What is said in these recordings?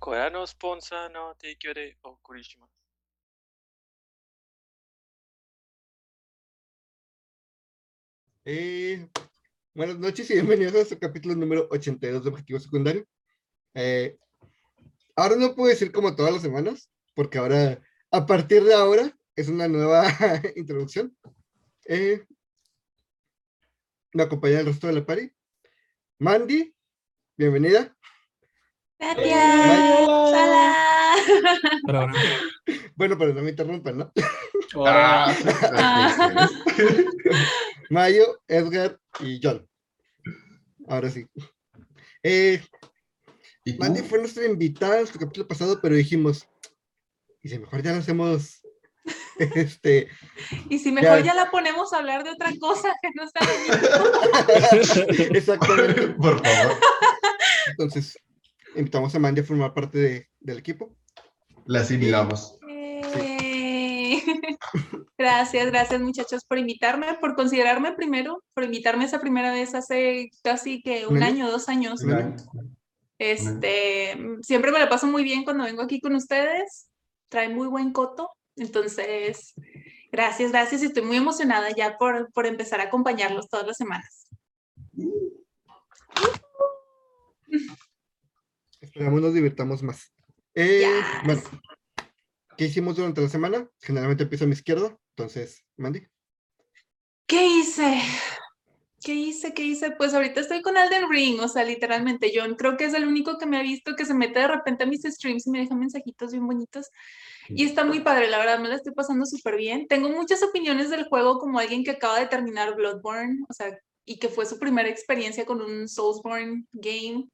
Corea no sponsor no te eh, o Kurishima. Eh, buenas noches y bienvenidos a su capítulo número 82 de Objetivo Secundario. Eh, ahora no puedo decir como todas las semanas, porque ahora, a partir de ahora, es una nueva introducción. Eh, me acompaña el resto de la party. Mandy, bienvenida. Gracias. Hola. Bueno, pero no me interrumpan, ¿no? Hola. Ah. Mayo, Edgar y John. Ahora sí. Eh. Mandy fue nuestra invitada en nuestro capítulo pasado, pero dijimos, y si mejor ya lo hacemos, este, Y si mejor Ya. ya la ponemos a hablar de otra cosa que no está exactamente. Por favor, Entonces, invitamos a Mandy a formar parte de- del equipo. la asimilamos. Gracias, gracias muchachos por invitarme, por considerarme primero, por invitarme esa primera vez hace casi que un ¿Un año, dos años. Este, siempre me la paso muy bien cuando vengo aquí con ustedes. Trae muy buen coto. Entonces, gracias, gracias. y Estoy muy emocionada ya por, por empezar a acompañarlos todas las semanas. Esperamos nos divirtamos más. Eh, Yes. Bueno, ¿qué hicimos durante la semana? Generalmente empiezo a mi izquierda, entonces, Mandy. ¿Qué hice? ¿Qué hice? ¿Qué hice? Pues ahorita estoy con Elden Ring, o sea, literalmente, John creo que es el único que me ha visto que se mete de repente a mis streams y me deja mensajitos bien bonitos. Y está muy padre, la verdad, me la estoy pasando súper bien. Tengo muchas opiniones del juego como alguien que acaba de terminar Bloodborne, o sea, y que fue su primera experiencia con un Soulsborne game.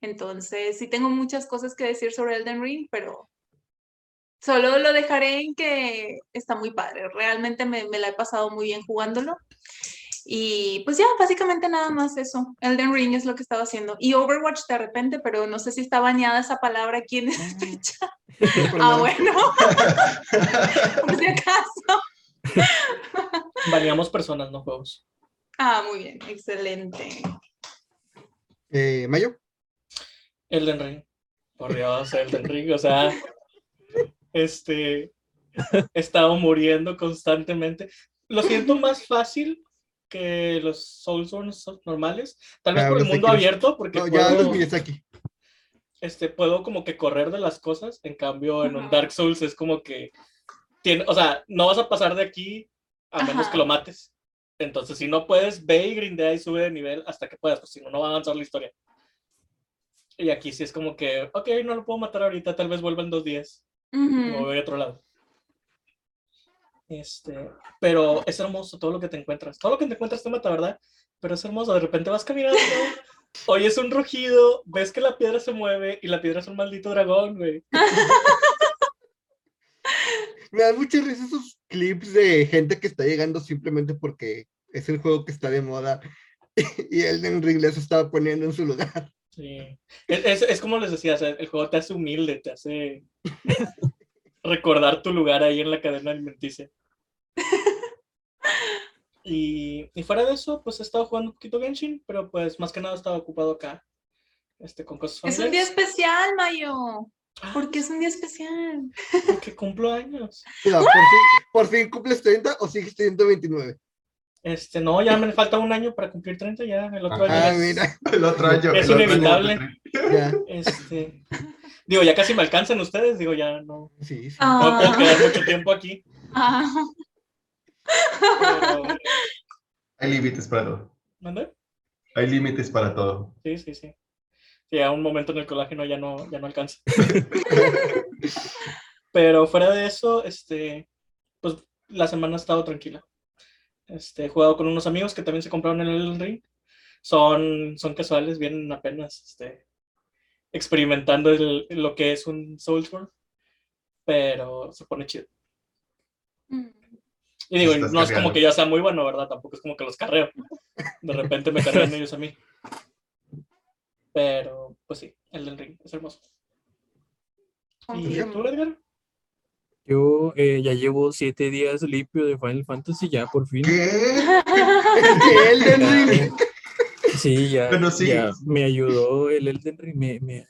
Entonces, sí tengo muchas cosas que decir sobre Elden Ring, pero solo lo dejaré en que está muy padre. Realmente me, me la he pasado muy bien jugándolo. Y pues ya, básicamente nada más eso. Elden Ring es lo que estaba haciendo. Y Overwatch de repente, pero no sé si está bañada esa palabra aquí en este chat. No, por Ah, bueno. Por si acaso. baneamos personas, no juegos. Ah, muy bien, excelente. Eh, Mayo. Elden Ring. Por Dios, Elden Ring. O sea, este. He estado muriendo constantemente. Lo siento más fácil que los Soulsborne normales. Tal vez Ya por el mundo abierto, porque No, ya los puedo, Miyazaki. este, puedo como que correr de las cosas. En cambio, en un. Dark Souls es como que. Tiene, o sea, no vas a pasar de aquí a menos Ajá. que lo mates. Entonces, si no puedes, ve y grindea y sube de nivel hasta que puedas, pues si no, no va a avanzar la historia. Y aquí sí es como que, ok, no lo puedo matar ahorita, tal vez vuelva en dos días. y Me Ujú. voy a otro lado. Este, pero es hermoso todo lo que te encuentras. Todo lo que te encuentras te mata, ¿verdad? Pero es hermoso. De repente vas caminando, oyes un rugido, ves que la piedra se mueve y la piedra es un maldito dragón, güey. Me dan mucha risa esos clips de gente que está llegando simplemente porque es el juego que está de moda y Elden Ring les estaba poniendo en su lugar. Sí. Es, es- es como les decía, o sea, el juego te hace humilde, te hace recordar tu lugar ahí en la cadena alimenticia. Y, y fuera de eso, pues he estado jugando un poquito Genshin, pero pues más que nada estaba ocupado acá, este, con cosas Es un día familiares. especial, Mayo. Ah, Porque es un día especial. porque cumplo años. Mira, por, fin, por fin cumples 30 o sigues teniendo 29. Este, no, ya me falta un año para cumplir 30 ya, el otro año es, mira, El otro año. Es el otro año inevitable. este, digo, ya casi me alcanzan ustedes, digo, ya no, Sí, sí. Ah. no puedo quedar mucho tiempo aquí, Ah, pero, Hay límites para todo. ¿mande? Hay límites para todo. Sí, sí, sí. Sí, a un momento en el colágeno ya no, ya no alcanza. Pero fuera de eso, este, pues la semana ha estado tranquila. Este, he jugado con unos amigos que también se compraron el Elden Ring. Son, son casuales, vienen apenas este, experimentando el- lo que es un Soulsborne. Pero se pone chido. mm. Y digo, Estás no es como que yo sea muy bueno, ¿verdad? Tampoco es como que los carreo. De repente me carrean ellos a mí. Pero, pues sí, el del ring es hermoso. ¿Y tú, Edgar? Yo eh, ya llevo siete días limpio de Final Fantasy, ya por fin. ¿Qué? Que Elden Ring. Sí, ya, Bueno, sí. ya me ayudó el Elden Ring. Me, me-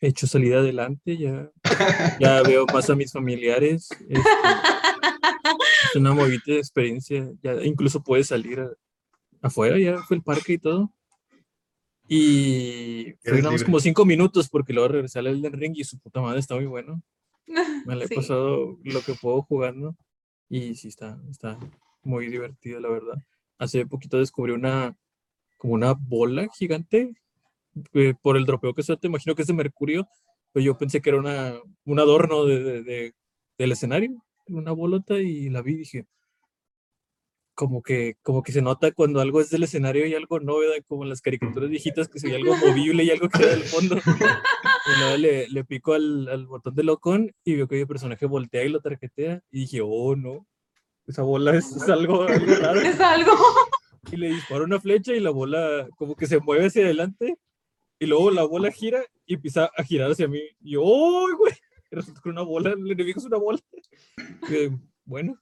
he hecho salir adelante, ya, ya veo más a mis familiares. este, es una movida de experiencia, ya incluso puedes salir a- afuera, ya fue el parque y todo. Y fue como cinco minutos porque luego regresé al Elden Ring y su puta madre está muy bueno. Me la he Sí. pasado lo que puedo jugando y sí está, está muy divertido, la verdad. Hace poquito descubrí una, como una bola gigante eh, por el dropeo que suelta, imagino que es de mercurio, pero yo pensé que era una, un adorno de, de- de- del escenario, una bolota y la vi y dije, como que, como que se nota cuando algo es del escenario y algo no, ¿verdad? Como en las caricaturas viejitas que se ve algo movible y algo que del fondo. Y luego le, le pico al, al botón de locón y veo que el personaje voltea y lo tarjetea y dije, oh no, esa bola es, es algo, algo raro. Es algo. Y le disparo una flecha y la bola como que se mueve hacia adelante y luego la bola gira y empieza a girar hacia mí. Y yo, ¡oh, güey! Resulta que una bola, el enemigo es una bola. Y, bueno,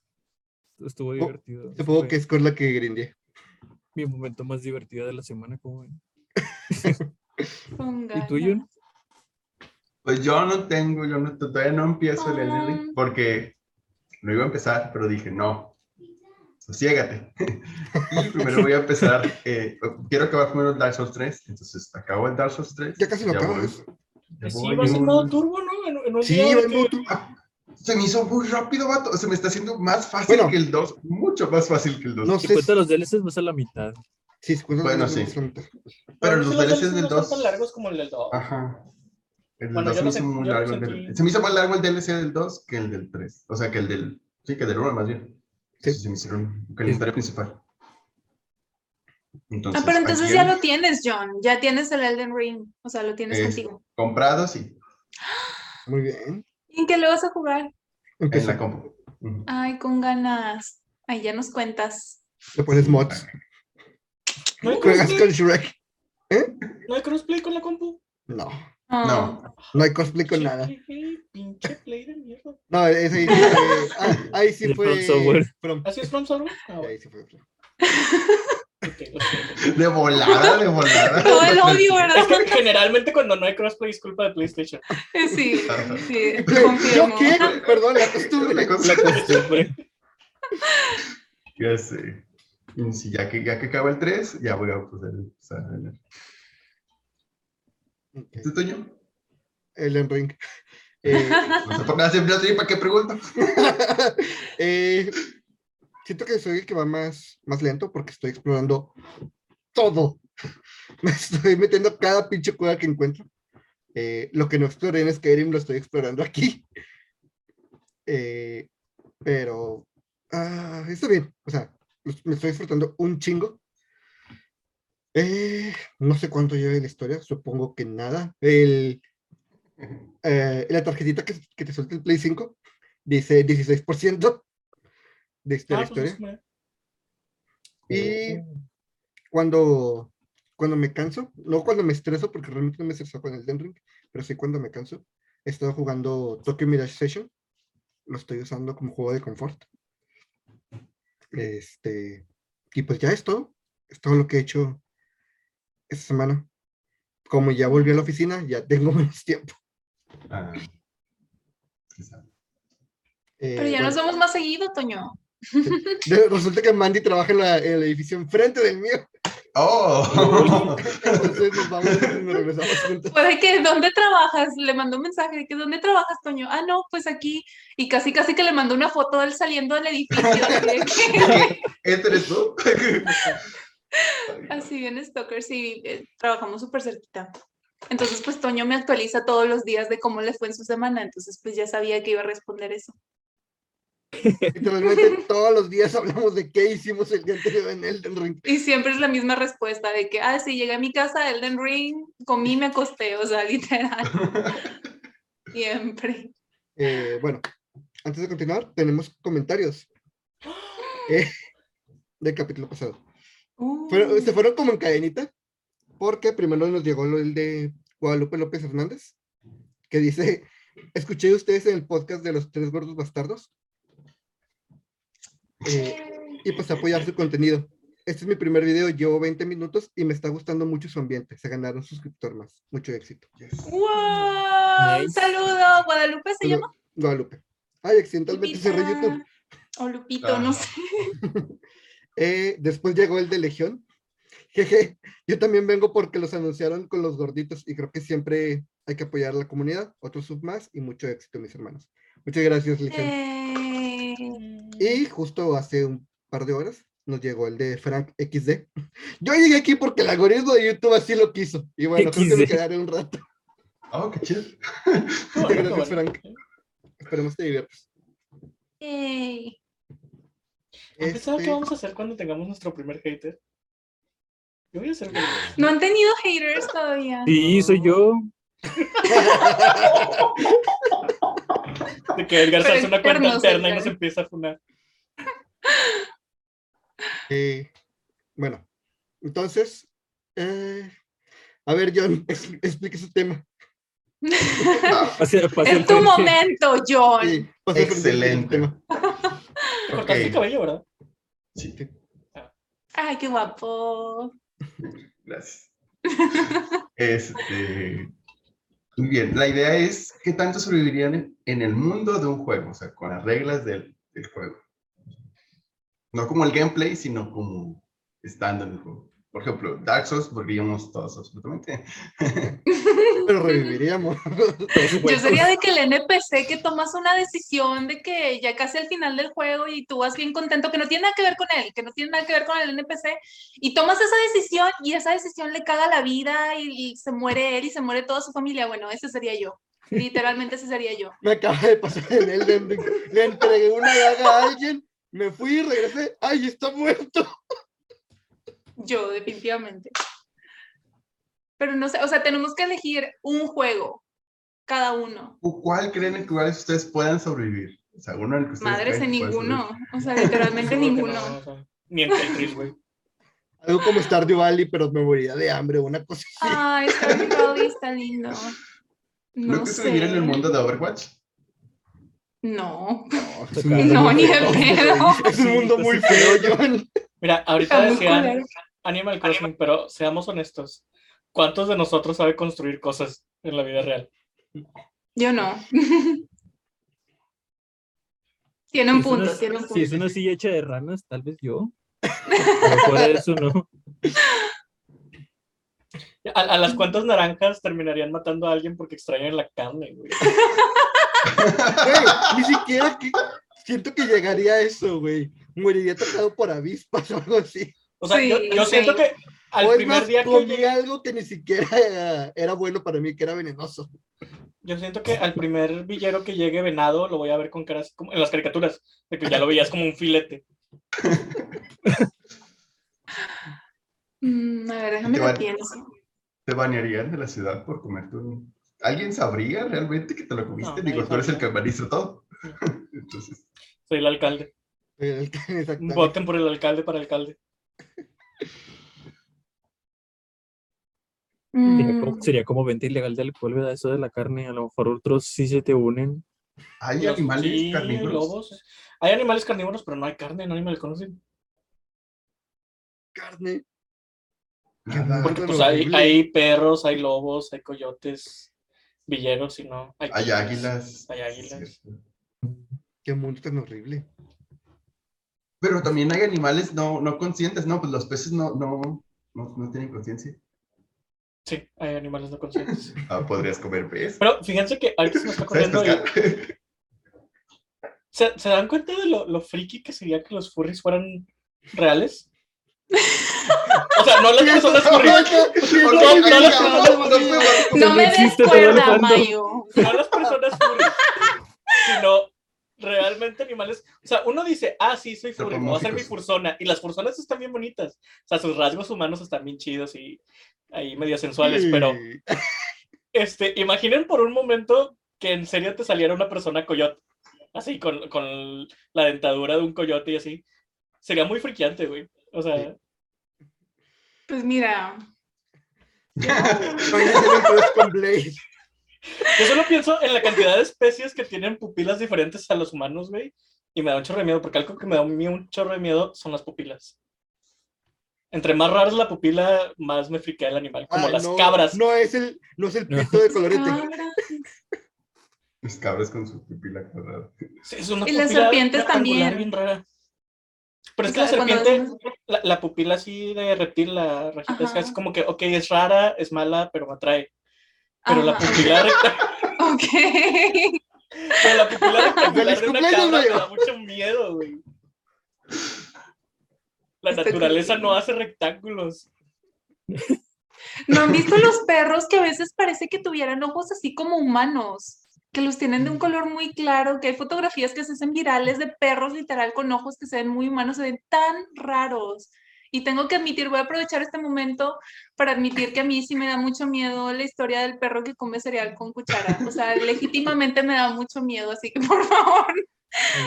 estuvo divertido. Supongo Fue que es con la que grindé. mi momento más divertido de la semana, como ven. ¿Y tú. Jun? Pues yo no tengo, yo no, todavía no empiezo el Elden Ah. Ring porque lo iba a empezar, pero dije, no, sosiégate. y primero voy a empezar, eh, quiero acabar primero Dark Souls 3, entonces acabo el Dark Souls 3. Ya casi lo voy- ya Sí, voy va a ser un- modo turbo, ¿no? En, en un Sí, día va en modo turbo. Se me hizo muy rápido, vato. Se me está haciendo más fácil Bueno. que el 2, mucho más fácil que el 2. No Si sé. cuenta los DLCs, vas a la mitad. Sí, Bueno, los sí. mitad. Pero a los veces DLCs DLCs del no son 2. tan largos como el del 2. Ajá. El del Bueno, 2 yo se me hizo muy largo. el del- sentí. Se me hizo más largo el DLC del 2 que el del 3. O sea, que el del. Sí, que el del 1 más bien. Sí. Se me hicieron. Que la historia principal. Entonces, Ah, pero entonces ya el- lo tienes, John. Ya tienes el Elden Ring. O sea, lo tienes Es- contigo. Comprado, sí. Muy bien. ¿Y en qué le vas a jugar? En Empieza. la compu. Ay, con ganas. Ay, ya nos cuentas. Le pones mods. ¿No hay, Juegas crossplay? con Shrek. ¿No hay crossplay con la compu? No. Ah, No. No hay cosplay con nada. Pinche- Pinche play de mierda. No, ese ahí sí fue. ah, ahí sí fue. From Software. From- ¿Así es From Software? Ah, bueno, ahí sí fue. De volada, de volada. Todo el odio, Es ¿verdad? que generalmente cuando no hay crossplay es culpa de PlayStation. Sí, sí, ¿Yo confirmo. qué? Perdón, la costumbre. La costumbre. Ya sé. Ya que, ya que acaba el 3, ya voy a poder empezar a ¿Tú, Toño? Elden Ring. Eh, No sé por nada siempre así, ¿para qué pregunto? eh, siento que soy el que va más, más lento porque estoy explorando todo. Me estoy metiendo cada pinche cueva que encuentro. Eh, lo que no exploré en Skyrim lo estoy explorando aquí. Eh, pero ah, está bien. O sea, me estoy disfrutando un chingo. Eh, no sé cuánto lleve la historia, supongo que nada. El, eh, la tarjetita que, que te suelta el Play 5 dice 16% de, la Ah, pues historia. Y cuando, cuando me canso, no cuando me estreso, porque realmente no me estreso con el Den Ring, pero sí cuando me canso, he estado jugando Tokyo Mirage Session. Lo estoy usando como juego de confort. Este, y pues ya es todo. Es todo lo que he hecho esta semana. Como ya volví a la oficina, ya tengo menos tiempo. Ah. Eh, Pero ya bueno, nos vemos más seguido, Toño. Resulta que Mandy trabaja en, la- en el edificio enfrente del mío. ¡Oh! Entonces nos vamos y nos regresamos juntos. Pues de que, ¿dónde trabajas? Le mandó un mensaje de que, ¿dónde trabajas, Toño? Ah, no, pues aquí. Y casi, casi que le mandó una foto de él saliendo del edificio. así de que- ¿Este eres tú? Así bien, Stalker, sí, eh, trabajamos súper cerquita. Entonces, pues Toño me actualiza todos los días de cómo le fue en su semana, entonces pues ya sabía que iba a responder eso. Literalmente todos los días hablamos de qué hicimos el día anterior en Elden Ring. Y siempre es la misma respuesta de que, ah, sí, llegué a mi casa, Elden Ring, comí, me acosté, o sea, literal, siempre. Eh, bueno, antes de continuar, tenemos comentarios eh, del capítulo pasado. Fueron- Uh, se fueron como en cadenita, porque primero nos llegó el de Guadalupe López Hernández, que dice, escuché ustedes en el podcast de los tres gordos bastardos, eh, y pues apoyar su contenido. este es mi primer video, llevo 20 minutos y me está gustando mucho su ambiente. Se ganaron un suscriptor más. Mucho éxito. Yes. ¡Wow! Nice. Saludo, Guadalupe se Saludo. llama. Guadalupe. Ay, accidentalmente cerré Lupita. YouTube. O Lupito, Ah. no sé. Eh, después llegó el de Legión. Jeje, yo también vengo porque los anunciaron con los gorditos y creo que siempre hay que apoyar a la comunidad. Otro sub más y mucho éxito, mis hermanos. Muchas gracias, Legión. Eh, Y justo hace un par de horas nos llegó el de Frank XD. Yo llegué aquí porque el algoritmo de YouTube así lo quiso. Y bueno, creo que me XD. quedaré un rato. Oh, qué chido. Bueno, Gracias, bueno. Frank. Esperemos te diviertas. yay. ¿Han pensado Este, qué vamos a hacer cuando tengamos nuestro primer hater? Yo voy a hacer. No han tenido haters todavía. Sí, soy yo. De que Edgar se hace una cuenta internos, alterna y nos empieza a funar. eh, bueno, entonces, eh, a ver, John, ex- explique su tema. Es tu frente. momento, John. Sí, Excelente. Te cortaste el cabello, ¿verdad? Sí, Ay, qué guapo. gracias. Este, muy bien, la idea es qué tanto sobrevivirían en, el mundo de un juego, o sea, con las reglas del, del juego. No como el gameplay, sino como estando en el juego. Por ejemplo, Dark Souls moriríamos todos absolutamente. Pero reviviríamos. Yo sería de que el NPC que tomas una decisión de que ya casi al final del juego y tú vas bien contento, que no tiene nada que ver con él, que no tiene nada que ver con el NPC, y tomas esa decisión y esa decisión le caga la vida y, y se muere él y se muere toda su familia. Bueno, ese sería yo. Literalmente ese sería yo. Me acaba de pasar en el Ring. Le entregué una daga a alguien, me fui y regresé. ¡Ay, está muerto! Yo, definitivamente. Pero no sé, o sea, tenemos que elegir un juego, cada uno. ¿O ¿Cuál creen en que cuáles ustedes puedan sobrevivir? O sea, uno en el que ustedes Madres en ninguno. O sea, literalmente ninguno. no, o sea, Ni en Tetris, güey. Algo como Stardew Valley, pero me moriría de hambre, una cosa así. Ay, Stardew Valley está lindo. ¿No, No que sé. sobrevivir en el mundo de Overwatch? No. No, ni de pedo. Es un mundo muy feo, John. Mira, ahorita decían. Animal Crossing, pero seamos honestos. ¿Cuántos de nosotros sabe construir cosas en la vida real? Yo no. Tiene un Si es una- punto, tiene un punto. Si es una silla hecha de ranas, tal vez yo. Pero fuera de eso, no. A, a las cuantas naranjas terminarían matando a alguien porque extrañan la carne, güey. Güey, ni siquiera que... siento que llegaría a eso, güey. Moriría atacado por avispas o algo así. O sea, yo, Sí, yo sí. siento que al o primer más, día que comí algo que ni siquiera era, era bueno para mí, que era venenoso. yo siento que al primer villero que llegue venado lo voy a ver con caras como en las caricaturas, de que ya lo veías como un filete. Mm, a ver, déjame Te van- pienso. ¿Te banearían de la ciudad por comerte un... ¿Alguien sabría realmente que te lo comiste? No, Digo, tú eres el que administra todo. Entonces, Soy el alcalde. Voten por el alcalde para alcalde. Sería Mm, como, sería como venta ilegal de alcohol, ¿verdad? Eso de la carne. A lo mejor otros sí se te unen. ¿hay Los- animales sí, carnívoros? lobos. Hay animales carnívoros, pero no hay carne en Animal Crossing. Carne. Nada. Porque pues hay perros, hay lobos, hay coyotes, villeros y no. Hay, águilas. Hay águilas. Qué mundo tan horrible. Pero también hay animales no, no conscientes, ¿no? Pues los peces no, no, no, no tienen conciencia. Sí, hay animales no conscientes. Ah, podrías comer pez. Pero fíjense que ahorita se me está ¿Sabes corriendo. y-? ¿Se, se dan cuenta de lo, lo friki que sería que los furries fueran reales? O sea, no las personas furries, Ok, no, no, no me existe, des estoy cuerda, alejando. Mayo. no las personas furries, sino realmente animales. O sea, uno dice, ah, sí, soy furry, voy a hacer mi fursona. Y las fursonas están bien bonitas. O sea, sus rasgos humanos están bien chidos y ahí medio sensuales, pero este, imaginen por un momento que en serio te saliera una persona coyote, así con, con la dentadura de un coyote y así. Sería muy friqueante, güey. O sea, Sí. Pues mira. Con Blade. yo solo pienso en la cantidad de especies que tienen pupilas diferentes a los humanos, güey. Y me da un chorro de miedo, porque algo que me da un chorro de miedo son las pupilas. Entre más rara es la pupila, más me friquea el animal. Como Ah, las no, cabras. No es el, no es el No. pito de colorete. Los cabras con su pupila cuadrada. Sí, es una Y las serpientes también. bien rara. Pero es O que la sea, serpiente, la, la pupila así de reptil, la rajita, es- Ajá. es como que, ok, es rara, es mala, pero me atrae. Pero la pupila rectangular, Ok. pero la pupila rectangular ¡Feliz de una cabra me da mucho miedo, güey. La Está naturaleza no hace rectángulos. ¿No han visto los perros que a veces parece que tuvieran ojos así como humanos? Que los tienen de un color muy claro, que hay fotografías que se hacen virales de perros literal con ojos que se ven muy humanos, se ven tan raros. Y tengo que admitir, voy a aprovechar este momento para admitir que a mí sí me da mucho miedo la historia del perro que come cereal con cuchara. O sea, legítimamente me da mucho miedo, así que por favor,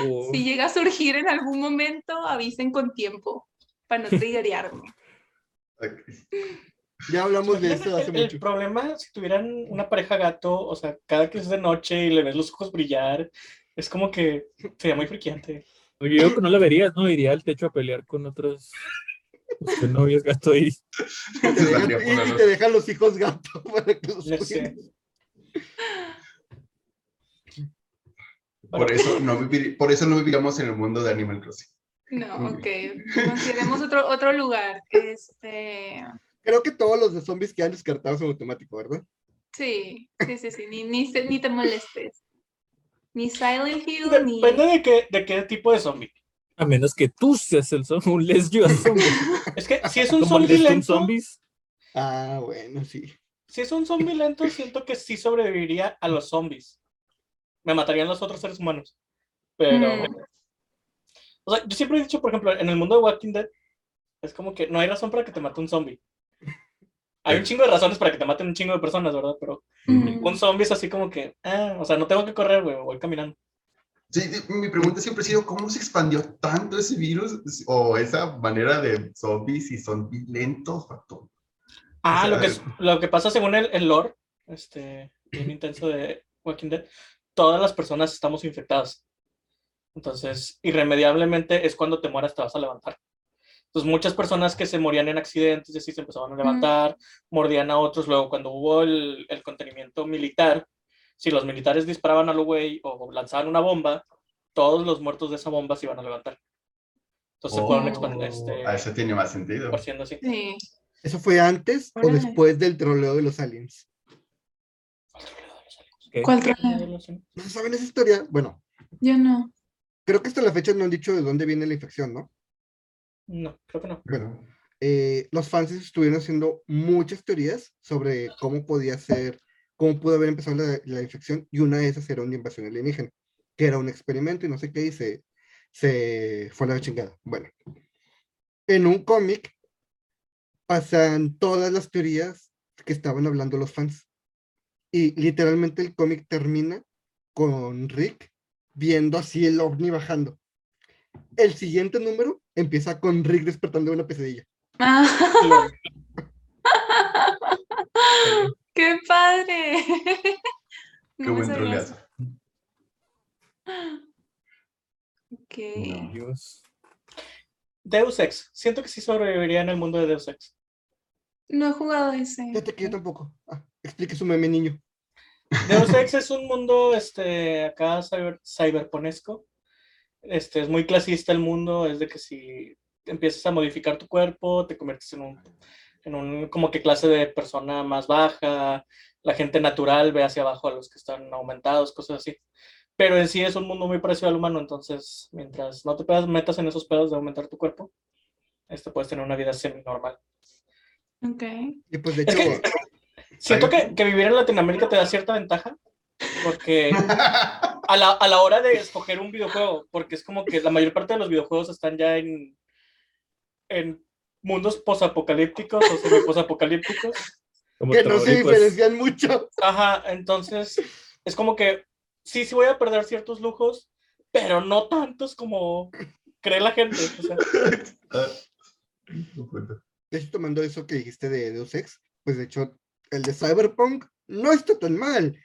Oh, si llega a surgir en algún momento, avisen con tiempo para no triggerearme. Ok. Ya hablamos de eso hace el, el mucho. problema, si tuvieran una pareja gato, o sea, cada que es de noche y le ves los ojos brillar, es como que sería muy friqueante. Yo digo que no la verías, ¿no? Iría al techo a pelear con otros pues, novios gato y Te dejan- y, te dejan los hijos gato para que los. Por eso no vivir- por eso no viviríamos en el mundo de Animal Crossing. No, ok. Consideremos otro, otro lugar. Este, Creo que todos los de zombies quedan descartados en automático, ¿verdad? sí, sí, sí, sí. Ni, ni, te molestes. Ni Silent Hill, ni. Depende de qué, de qué tipo de zombie. a menos que tú seas el zombie, un Les You a zombie. Es que si es un zombie lento, Zombies. Ah, bueno, sí. si es un zombie lento, siento que sí sobreviviría a los zombies. Me matarían los otros seres humanos. Pero. Mm. O sea, yo siempre he dicho, por ejemplo, en el mundo de Walking Dead, es como que no hay razón para que te mate un zombie. Hay un chingo de razones para que te maten un chingo de personas, ¿verdad? Pero Mm. un zombie es así como que, ah, o sea, no tengo que correr, güey, voy caminando. Sí, mi pregunta siempre ha sido, ¿cómo se expandió tanto ese virus o esa manera de zombies y zombies lentos? Ah, O sea, lo que, es- lo que pasa según el, el lore, este, bien intenso de Walking Dead, todas las personas estamos infectadas. Entonces, irremediablemente es cuando te mueras te vas a levantar. Entonces, muchas personas que se morían en accidentes y así se empezaban a levantar, mordían a otros. Luego, cuando hubo el, el contenimiento militar, si los militares disparaban a lo güey o lanzaban una bomba, todos los muertos de esa bomba se iban a levantar. Entonces, se fueron Oh. expandiendo, este, Ah, eso tiene más sentido. esparciendo así. Sí. ¿Eso fue antes o después del troleo de los aliens? ¿Cuál troleo? ¿No saben esa historia? Bueno, Yo no. creo que hasta la fecha no han dicho de dónde viene la infección, ¿no? No, creo que no. Bueno, eh, los fans estuvieron haciendo muchas teorías sobre cómo podía ser, cómo pudo haber empezado la, la infección, y una de esas era una invasión alienígena, que era un experimento y no sé qué, y se, se fue a la chingada. Bueno, en un cómic pasan todas las teorías que estaban hablando los fans. Y literalmente el cómic termina con Rick viendo así el ovni bajando. El siguiente número empieza con Rick despertando de una pesadilla. Ah. ¡Qué padre! Qué buen troleazo. Ok. No. Dios. Deus Ex. Siento que sí sobreviviría en el mundo de Deus Ex. No he jugado ese. Fíjate que yo tampoco. Ah, explique su meme, niño. Deus Ex es un mundo este, acá cyber, cyberponesco. Este, es muy clasista el mundo, es de que si empiezas a modificar tu cuerpo, te conviertes en un, en un como que clase de persona más baja, la gente natural ve hacia abajo a los que están aumentados, cosas así. Pero en sí es un mundo muy parecido al humano, entonces mientras no te metas en esos pedos de aumentar tu cuerpo, este, puedes tener una vida semi-normal. Ok. Y pues de Es hecho, que- Siento que, que vivir en Latinoamérica te da cierta ventaja, porque a la, a la hora de escoger un videojuego, porque es como que la mayor parte de los videojuegos están ya en, en mundos posapocalípticos o semi-posapocalípticos. Que no se diferencian mucho. Ajá, entonces es como que sí, sí voy a perder ciertos lujos, pero no tantos como cree la gente. o sea. De hecho, tomando eso que dijiste de Deus Ex, pues de hecho, el de Cyberpunk no está tan mal.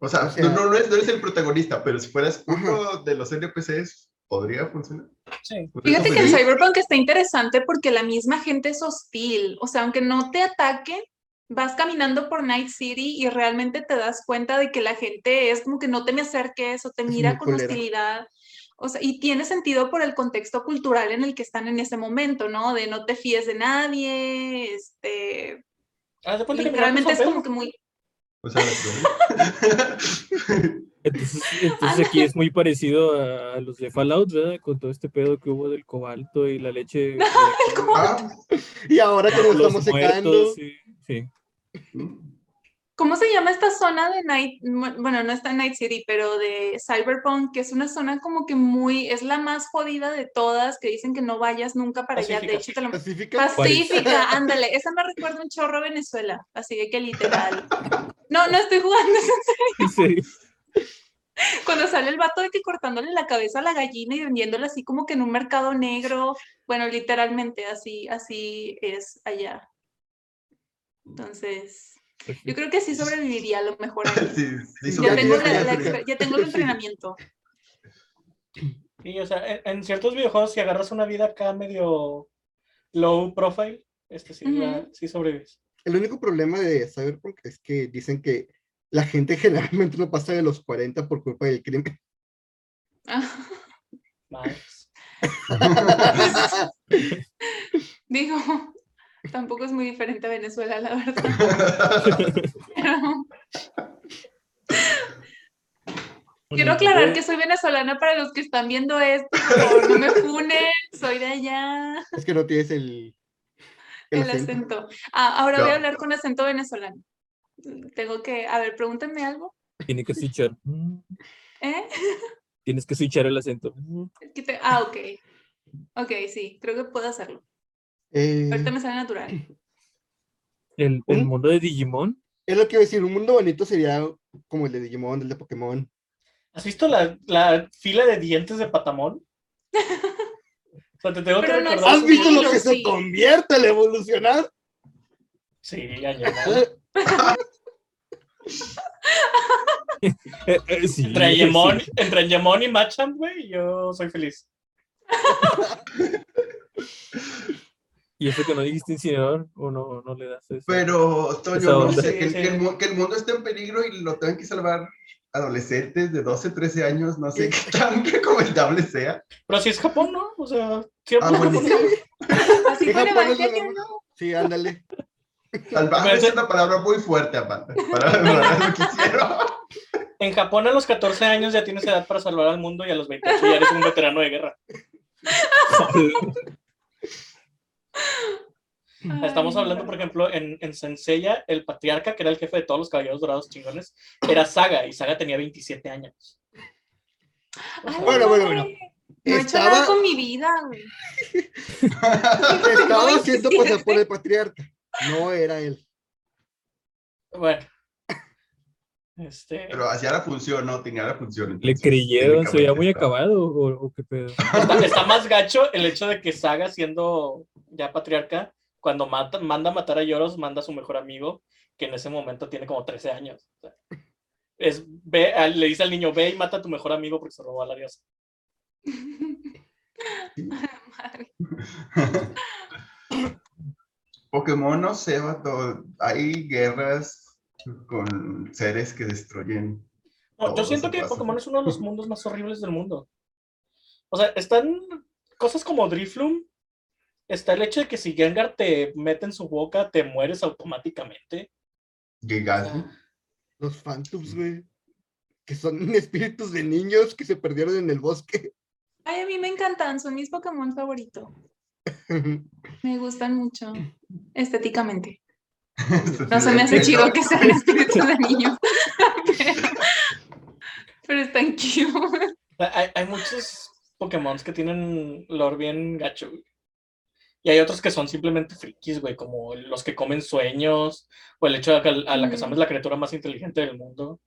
O sea, O sea- no, no, no eres, no eres el protagonista, pero si fueras Ajá. uno de los NPCs, podría funcionar. Sí. Podría Fíjate que en competir. Cyberpunk está interesante porque la misma gente es hostil. O sea, aunque no te ataquen, vas caminando por Night City y realmente te das cuenta de que la gente es como que no te me acerques o te mira con culera. hostilidad. O sea, y tiene sentido por el contexto cultural en el que están en ese momento, ¿no? De no te fíes de nadie, este, que literalmente es Miracle como que muy... O sea, la- Entonces, entonces aquí es muy parecido a, a los de Fallout, ¿verdad? Con todo este pedo que hubo del cobalto y la leche. de- Ah, Y ahora que nos estamos secando, sí, sí. ¿Cómo se llama esta zona de Night? Bueno, no está en Night City, pero de Cyberpunk, que es una zona como que muy, es la más jodida de todas, que dicen que no vayas nunca para allá. De Pacífica. hecho, te lo- Pacífica. Pacífica, ándale, esa me recuerda un chorro a Venezuela, así de que literal. No, no estoy jugando, es en serio. En serio. Cuando sale el vato de que cortándole la cabeza a la gallina y vendiéndola así como que en un mercado negro, bueno, literalmente así, así es allá. Entonces, yo creo que sí sobreviviría a lo mejor sí, sí, Ya tengo, la- la ya tengo el entrenamiento. Sí, o sea, en, en ciertos videojuegos, si agarras una vida acá medio low profile, este sí, sí sobrevives. El único problema de Cyberpunk es que dicen que la gente generalmente no pasa de los 40 por culpa del crimen. Ah, Nice. Digo, tampoco es muy diferente a Venezuela, la verdad. Pero quiero aclarar que soy venezolana para los que están viendo esto, por favor, no me funen, soy de allá. Es que no tienes el, el El acento. acento. Ah, ahora voy a hablar con acento venezolano. Tengo que, a ver, pregúntenme algo. Tiene que switchar. ¿Eh? Tienes que switchar el acento. Mm, ¿Qué te- Ah, ok. Ok, sí, creo que puedo hacerlo. Eh, Ahorita me sale natural. El, el mundo de Digimon. es lo que iba a decir, un mundo bonito sería como el de Digimon, el de Pokémon. ¿Has visto la, la fila de dientes de Patamón? O sea, te tengo Pero que no es recordar. ¿Has visto lo que se convierte al evolucionar? Sí, año. Eh, eh, sí, Entre sí. Yemon, entre Yemon y Machamp, güey, yo soy feliz. Y eso que no dijiste incinerador, o no, no le das eso. Pero, Toño, no sé, que, Sí, que el, que el mundo esté en peligro y lo tengan que salvar adolescentes de 12, 13 años, no sé qué tan recomendable sea. Pero si es Japón, ¿no? O sea, siempre Ah, es Japón. buenísimo. Así En fue Japón es Evangelion, ¿no? Sí, ándale. Salvaje es una palabra muy fuerte, aparte, para, para lo que hicieron. En Japón a los 14 años ya tienes edad para salvar al mundo y a los 28 ya eres un veterano de guerra. Estamos hablando, por ejemplo, en, en Senseiya, el patriarca, que era el jefe de todos los caballeros dorados chingones, era Saga, y Saga tenía 27 años. Ay, Bueno, bueno, bueno. No he hecho Estaba, nada con mi vida, güey. estaba haciendo pasar por el patriarca. No era él. Bueno. Este, Pero hacía la función, ¿no? Tenía la función. ¿Le creyeron? ¿Se veía muy está- acabado o, o qué pedo? está, está más gacho el hecho de que Saga, siendo ya patriarca, cuando mata, manda a matar a Yoros, manda a su mejor amigo, que en ese momento tiene como 13 años. O sea, es, ve, le dice al niño, ve y mata a tu mejor amigo porque se robó a la diosa. Pokémon, no sé, vato, hay guerras con seres que destruyen. No, yo siento que. Pokémon es uno de los mundos más horribles del mundo. O sea, están cosas como Drifloom. Está el hecho de que si Gengar te mete en su boca, te mueres automáticamente. O Gigasmo. sea, Los Phantoms, güey. Que son espíritus de niños que se perdieron en el bosque. Ay, a mí me encantan, son mis Pokémon favoritos. Me gustan mucho estéticamente. No se me hace El- chido que sean espíritus de niños. pero, pero están cute. hay, hay muchos Pokémon que tienen lore bien gacho. güey. Y hay otros que son simplemente frikis, güey, como los que comen sueños, o el hecho de que a la Kazama es la criatura más inteligente del mundo.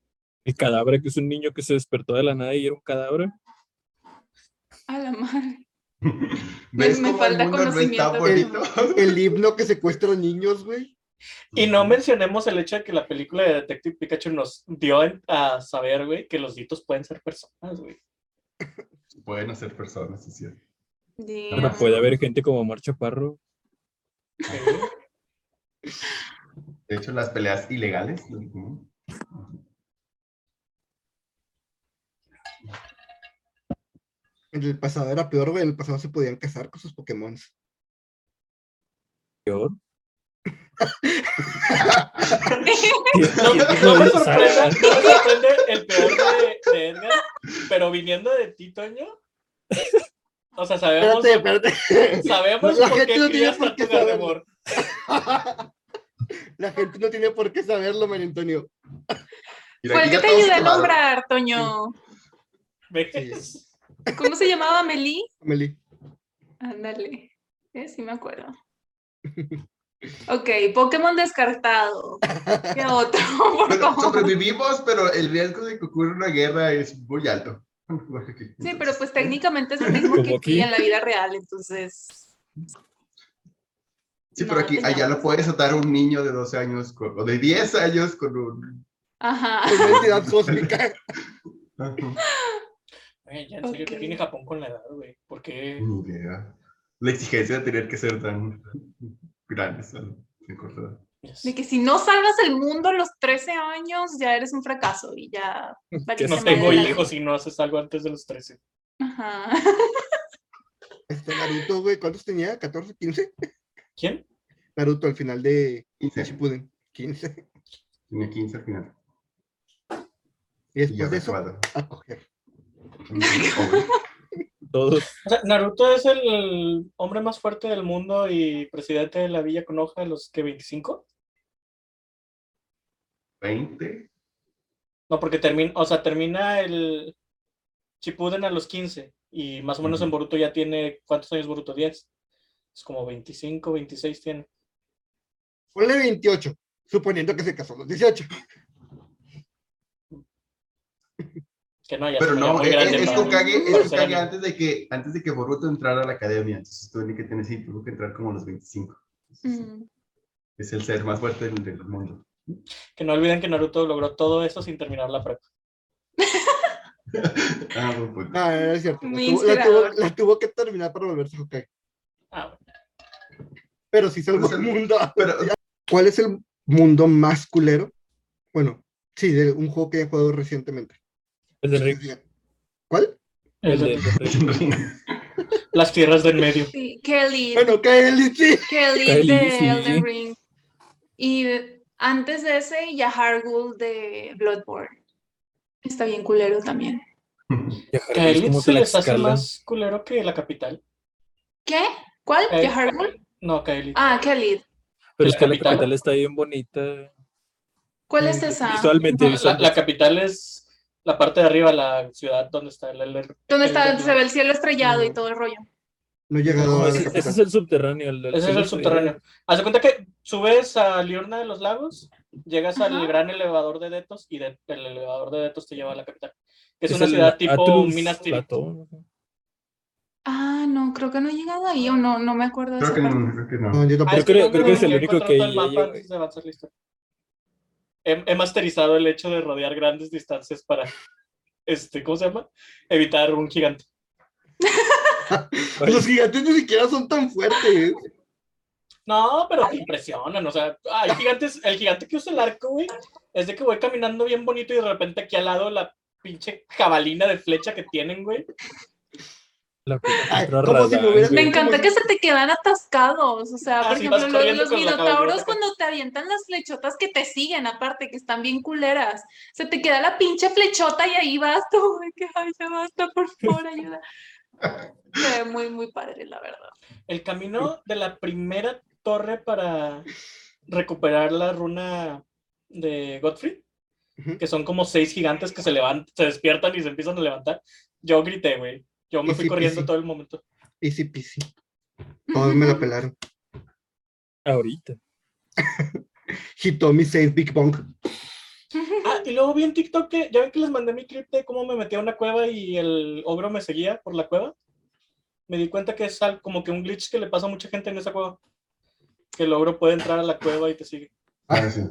El cadáver, que es un niño que se despertó de la nada y era un cadáver. A la madre. ¿Ves me el falta mundo no está conocimiento. bonito? El himno que secuestra niños, güey. Y no mencionemos el hecho de que la película de Detective Pikachu nos dio a saber, güey, que los ditos pueden ser personas, güey. Pueden ser personas, es cierto. Puede haber gente como Omar Chaparro. De hecho, las peleas ilegales. ¿no? En el pasado era peor, güey. En el pasado se podían casar con sus Pokémon. Peor. No, no me sorprende, no me sorprende el peor de, de Edgar, pero viniendo de ti, Toño. O sea, sabemos, Espérate, espérate. sabemos La por gente qué no tiene por qué Gardevoir. La gente no tiene por qué saberlo, María Antonio. Fue el que te ayudé a nombrar, Toño. ¿Cómo se llamaba Meli? Meli. Ándale. Eh, sí me acuerdo. Ok, Pokémon descartado. ¿Qué otro? Bueno, sobrevivimos, pero el riesgo de que ocurra una guerra es muy alto. Sí, pero pues técnicamente es el mismo Como que aquí en la vida real, entonces. Sí, no, pero aquí, pues allá no. lo puedes atar un niño de 12 años con- o de 10 años con un... Ajá. Es una entidad cósmica. Güey, ya en serio, ¿qué Ok. tiene Japón con la edad, güey? ¿Por qué? Ni idea. La exigencia de tener que ser tan grandes a en corta edad. De que si no salvas el mundo a los 13 años, ya eres un fracaso y ya. valiste No tengo hijos y no haces algo antes de los 13. Ajá. Este Naruto, güey, ¿cuántos tenía? ¿14, 15? ¿Quién? Naruto al final de 15. Shippuden. 15. Tenía 15 al final. Y Y después de eso, a coger. Todos. O sea, Naruto es el hombre más fuerte del mundo y presidente de la Villa Konoha de los que 25. 20. No, porque termina, o sea, termina el Shippuden a los 15 y más o menos en. Boruto ya tiene, ¿cuántos años Boruto? 10. Es como 25, 26 tiene. Ponle 28, suponiendo que se casó a los 18. Que no, ya Pero no, muy es, es anime. antes de que antes de que Boruto entrara a la academia, entonces tuvo que tener sí, tuvo que entrar como a los 25. Entonces, Mm. Es el ser más fuerte del, del mundo. Que no olviden que Naruto logró todo eso sin terminar la prepa. Ah. No, no, no es cierto. La tuvo, la tuvo- inspirador. la tuvo que terminar para volverse Hokage. Ah, bueno. Pero sí salvó Pero el es el- mundo. Pero ¿Cuál es el mundo más culero? Bueno, sí, de un juego que he jugado recientemente. El de Rick. ¿Cuál? El El de de- Rick. las tierras del medio. Sí, Kelly. Bueno, Kelly, sí. Kelly Kelly, de sí. Elden Ring. Y antes de ese, Yahargul de Bloodborne. Está bien culero también. Ya, Que a es Elite como se les hace más culero que la capital. ¿Qué? ¿Cuál? Eh, ¿Yahargul? No, que Elite. Ah, Kelly. Pero la es que la capital. está bien bonita. ¿Cuál es esa? Visualmente, La, visualmente. la capital es la parte de arriba, la ciudad donde está el LR. ¿Dónde está? el- Se ve el cielo estrellado y todo el rollo. No he llegado No, a ese, ese es el subterráneo. El Ese es el subterráneo. Haz de cuenta que subes a Liurna de los Lagos, llegas al gran elevador de Detos y de- el elevador de Detos te lleva a la capital. Que es, Es una el ciudad tipo Atlus Minas Tirith. Ah, no, creo que no he llegado ahí o no, no me acuerdo creo que parte. no, creo que no. Yo Ah, creo- que es el único que He, he masterizado el hecho de rodear grandes distancias para, este, ¿cómo se llama? Evitar un gigante. Los gigantes ni siquiera son tan fuertes. No, pero te impresionan, o sea, hay gigantes, el gigante que usa el arco, güey, es de que voy caminando bien bonito y de repente aquí al lado la pinche jabalina de flecha que tienen, güey. Ay, si me encanta que se te quedan atascados. O sea, Ah, por sí, ejemplo, los, los minotauros cuando te avientan las flechotas que te siguen, aparte, que están bien culeras. Se te queda la pinche flechota y ahí vas tú, ay, ya basta, por favor, ayuda. Se ve muy, muy padre, la verdad. El camino de la primera torre para recuperar la runa de Godfrey, que son como seis gigantes que se levantan, se despiertan y se empiezan a levantar. Yo grité, güey. Yo me fui Easy corriendo peasy. todo el momento. Easy peasy. Todos me la pelaron. Ahorita. Hitomi says Big Bong. Ah, y luego vi en TikTok que, ya ven que les mandé mi clip de cómo me metí a una cueva y el ogro me seguía por la cueva. Me di cuenta que es al- como que un glitch que le pasa a mucha gente en esa cueva. Que el ogro puede entrar a la cueva y te sigue. Ah, sí.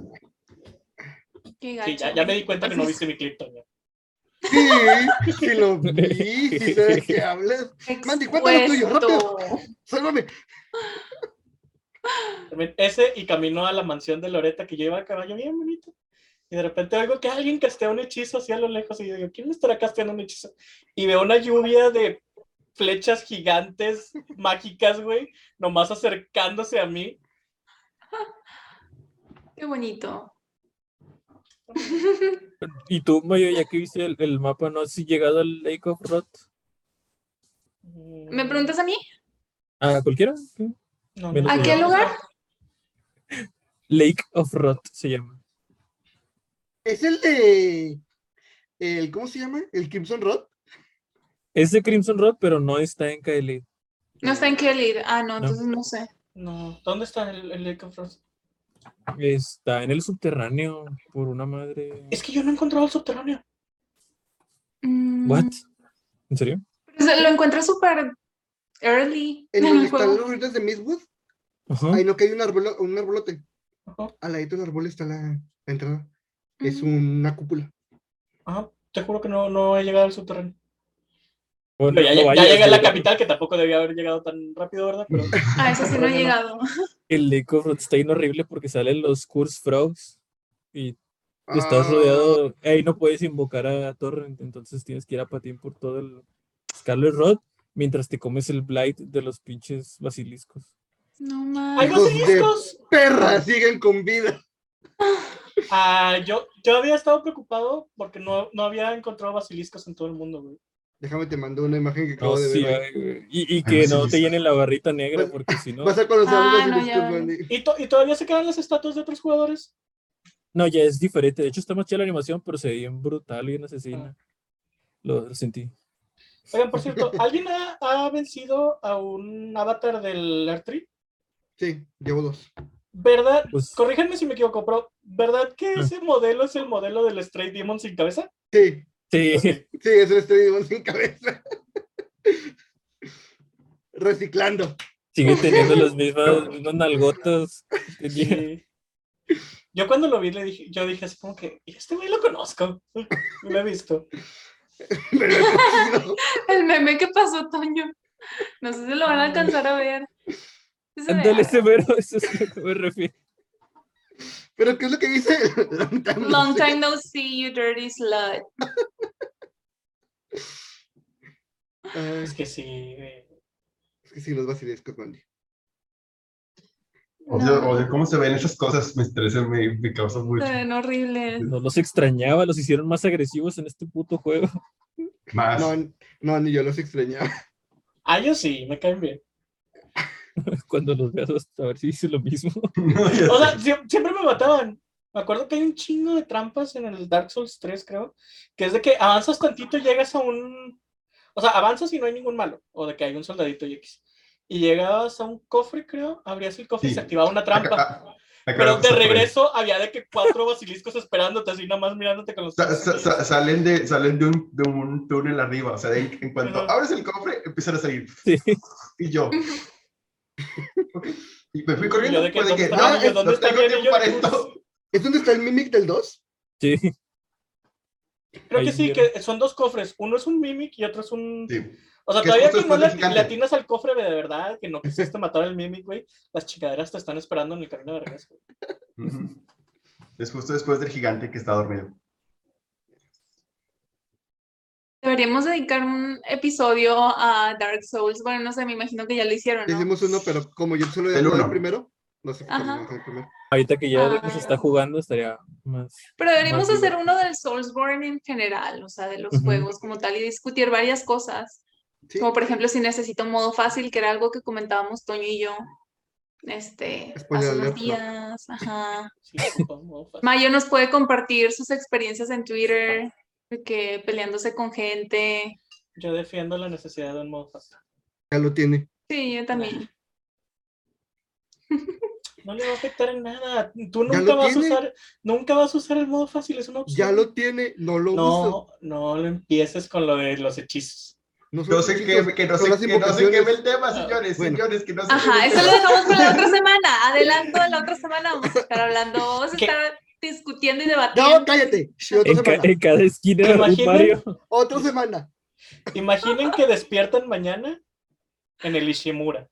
Qué Sí, ya, ya me di cuenta que no viste mi clip, Toño. Sí, sí lo vi, sí sé de qué hablas. Mandy, cuéntalo tuyo, rápido. Sálvame. Ese y camino a la mansión de Loreta que yo iba a caballo bien bonito. Y de repente oigo que alguien castea un hechizo así a lo lejos y yo digo, ¿quién me estará casteando un hechizo? Y veo una lluvia de flechas gigantes mágicas, güey, nomás acercándose a mí. Qué bonito. Y tú, Mayo, ya que viste el, el mapa, ¿no has llegado al Lake of Rot? ¿Me preguntas a mí? ¿A cualquiera? No, ¿A qué lugar? Lake of Rot se llama. Es el de. El, ¿Cómo se llama? El Crimson Rod. Es de Crimson Rot, pero no está en Kaelid. No está en Kelly. Ah, no, entonces no sé. No, ¿dónde está el, el Lake of Frost? Está en el subterráneo por una madre. Es que yo no he encontrado el subterráneo. Mm, ¿What? ¿En serio? pero se- lo encuentro súper early En en el están los ruinas de Mistwood. Ajá. Ahí no que hay un, arbolo- un arbolote. Ajá. Al ladito del árbol está la, la entrada. Es Ujú. una cúpula. Ajá, te juro que no, no he llegado al subterráneo. Bueno, ya, no ya- ya vayas, llegué a la pero capital, que tampoco debía haber llegado tan rápido, ¿verdad? Pero Ah, eso sí no no. llegado. El Lake of Rot está bien horrible porque salen los Curse Frogs y estás Ah, rodeado. Ahí no puedes invocar a Torrent, entonces tienes que ir a patín por todo el Scarlet Rod mientras te comes el Blight de los pinches basiliscos. No ¡Hay más. Hijos de- basiliscos! Perras siguen con vida. Ah, yo, yo había estado preocupado porque no, no había encontrado basiliscos en todo el mundo, güey. Déjame te mando una imagen que acabo No, de sí, ver. y, y que no te basiliscos. llenen la barrita negra porque si no. Vas a conocer Ah, no, ya. ¿Y, to- y todavía se quedan las estatuas de otros jugadores? No, ya es diferente. De hecho, está más chida la animación, pero se ve bien brutal, bien asesina. Lo, lo sentí. Oigan, por cierto, ¿alguien ha, ha vencido a un avatar del R3? Sí, llevo dos. ¿Verdad? Pues Corríjanme si me equivoco, pero ¿verdad que Ah. ese modelo es el modelo del Stray Demon sin cabeza? Sí, sí, sí, es el Stray Demon sin cabeza. Reciclando. sigue teniendo nalgotas. que tenía. Sí. Yo cuando lo vi, le dije, yo dije así como que, "Y este güey lo conozco, lo he visto. El meme que pasó, Toño. No sé si lo van a alcanzar a ver. Ándale, mero, eso es a lo que me refiero. Pero ¿qué es lo que dice? Long time no Long see. no see, you dirty slut. Ay, Es que sí, güey. es que sí, los basiliscos, Mandy. Odio, No, odio cómo se ven esas cosas, me estresa, me, me causa mucho. se ven horribles. No los extrañaba, los hicieron más agresivos en este puto juego. Más. No, no, ni yo los extrañaba. Ah, yo sí, me caen bien. Cuando los veas, vas a ver si dice lo mismo. O sea, sie- siempre me mataban. Me acuerdo que hay un chingo de trampas en el Dark Souls 3, creo, que es de que avanzas tantito y llegas a un... O sea, avanzas y no hay ningún malo, o de que hay un soldadito y X. Y llegabas a un cofre, creo, abrías el cofre y Sí. se activaba una trampa. Acá- ah, acá Pero de regreso había de que cuatro basiliscos esperándote, así nomás mirándote con los Sa- ojos sa- salen de, salen de, un, de un túnel arriba, o sea, de ahí, en cuanto abres el cofre, empiezan a salir. Sí. Y yo. Y me fui corriendo. yo de que, pues, de ¿dónde que, está no, mi anillo? ¿Dónde no está tengo mi tiempo anillo? para esto. ¿Es donde está el Mimic del 2? Sí. Creo Ahí que sí, que son dos cofres. Uno es un mimic y otro es un... Sí. O sea, todavía que no le, atinas al cofre de verdad, que no quisiste matar al mimic, güey, las chingaderas te están esperando en el camino de regreso. Es justo después del gigante que está dormido. Deberíamos dedicar un episodio a Dark Souls. Bueno, no sé, me imagino que ya lo hicieron, ¿no? Hicimos uno, pero como yo solo El uno. primero, no sé primero. Ahorita que ya Ah. se está jugando, estaría más. Pero deberíamos Más hacer uno del Soulsborne en general, o sea, de los Ujú. juegos como tal, y discutir varias cosas. Sí, Como por ejemplo, si necesito un modo fácil, que era algo que comentábamos Toño y yo. Este, Spoiler hace unos días. Ajá. Sí. Mayo nos puede compartir sus experiencias en Twitter, que peleándose con gente. Yo defiendo la necesidad de un modo fácil. ya lo tiene. Sí, yo también. No le va a afectar en nada. Tú nunca vas a usar, nunca vas a usar el modo fácil, es una opción. Ya lo tiene, no lo uso. No, no lo empieces con lo de los hechizos. No, No sé qué, que no las que no se queme el tema, Ah, señores, bueno. señores, que no se Ajá, eso lo dejamos para la otra semana. Adelanto de la otra semana. Vamos a estar hablando. Vamos a discutiendo y debatiendo. No, cállate. Sí, otra En, ca- semana. en cada esquina Imaginen-. Otra semana. Imaginen que despiertan mañana en el Ishimura.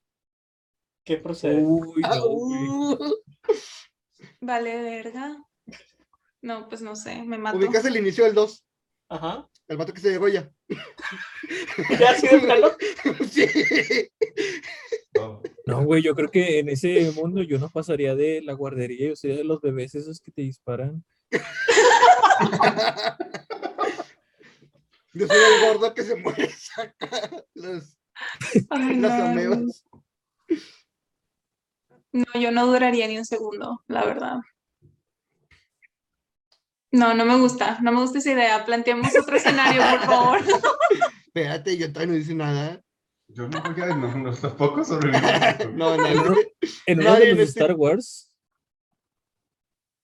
¿Qué procede? Uy, no, uh. Vale, verga. No, pues no sé, me mato. Ubicas el inicio del 2. Ajá. El vato que se degolla. ¿Ya así de plano? Sí. Oh, No, güey, yo creo que en ese mundo yo no pasaría de la guardería, yo sería de los bebés esos que te disparan. Yo soy el gordo que se muere. Saca los, Ay, las no. amebas. No, yo no duraría ni un segundo, la verdad. No, no me gusta, no me gusta esa idea. Planteemos otro escenario, por favor. Espérate, yo todavía no dice nada. Yo no voy a, no, no tampoco sobrevivir. No, no, En no. en uno de en los Star Wars,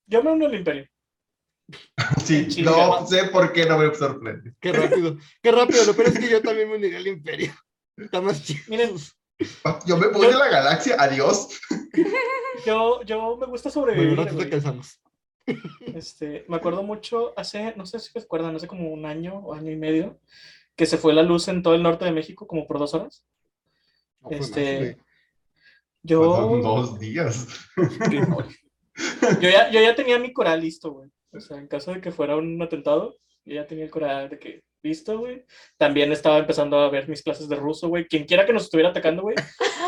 Yo me uno al Imperio. Sí, no sé por qué no me sorprende. Qué rápido. Qué rápido. Lo peor es que yo también me uniría al imperio. Está más chido. Miren, Yo me voy de la galaxia, adiós. Yo, yo me gusta Bueno, sobrevivir. te cansamos. Este, me acuerdo mucho hace, no sé si se acuerdan, hace como un año o año y medio, que se fue la luz en todo el norte de México como por dos horas. No, Este, Yo, dos días. yo, ya, yo ya tenía mi coral listo, güey. O sea, en caso de que fuera un atentado, yo ya tenía el coral de que listo, güey. También estaba empezando a ver mis clases de ruso, güey. Quien quiera que nos estuviera atacando, güey,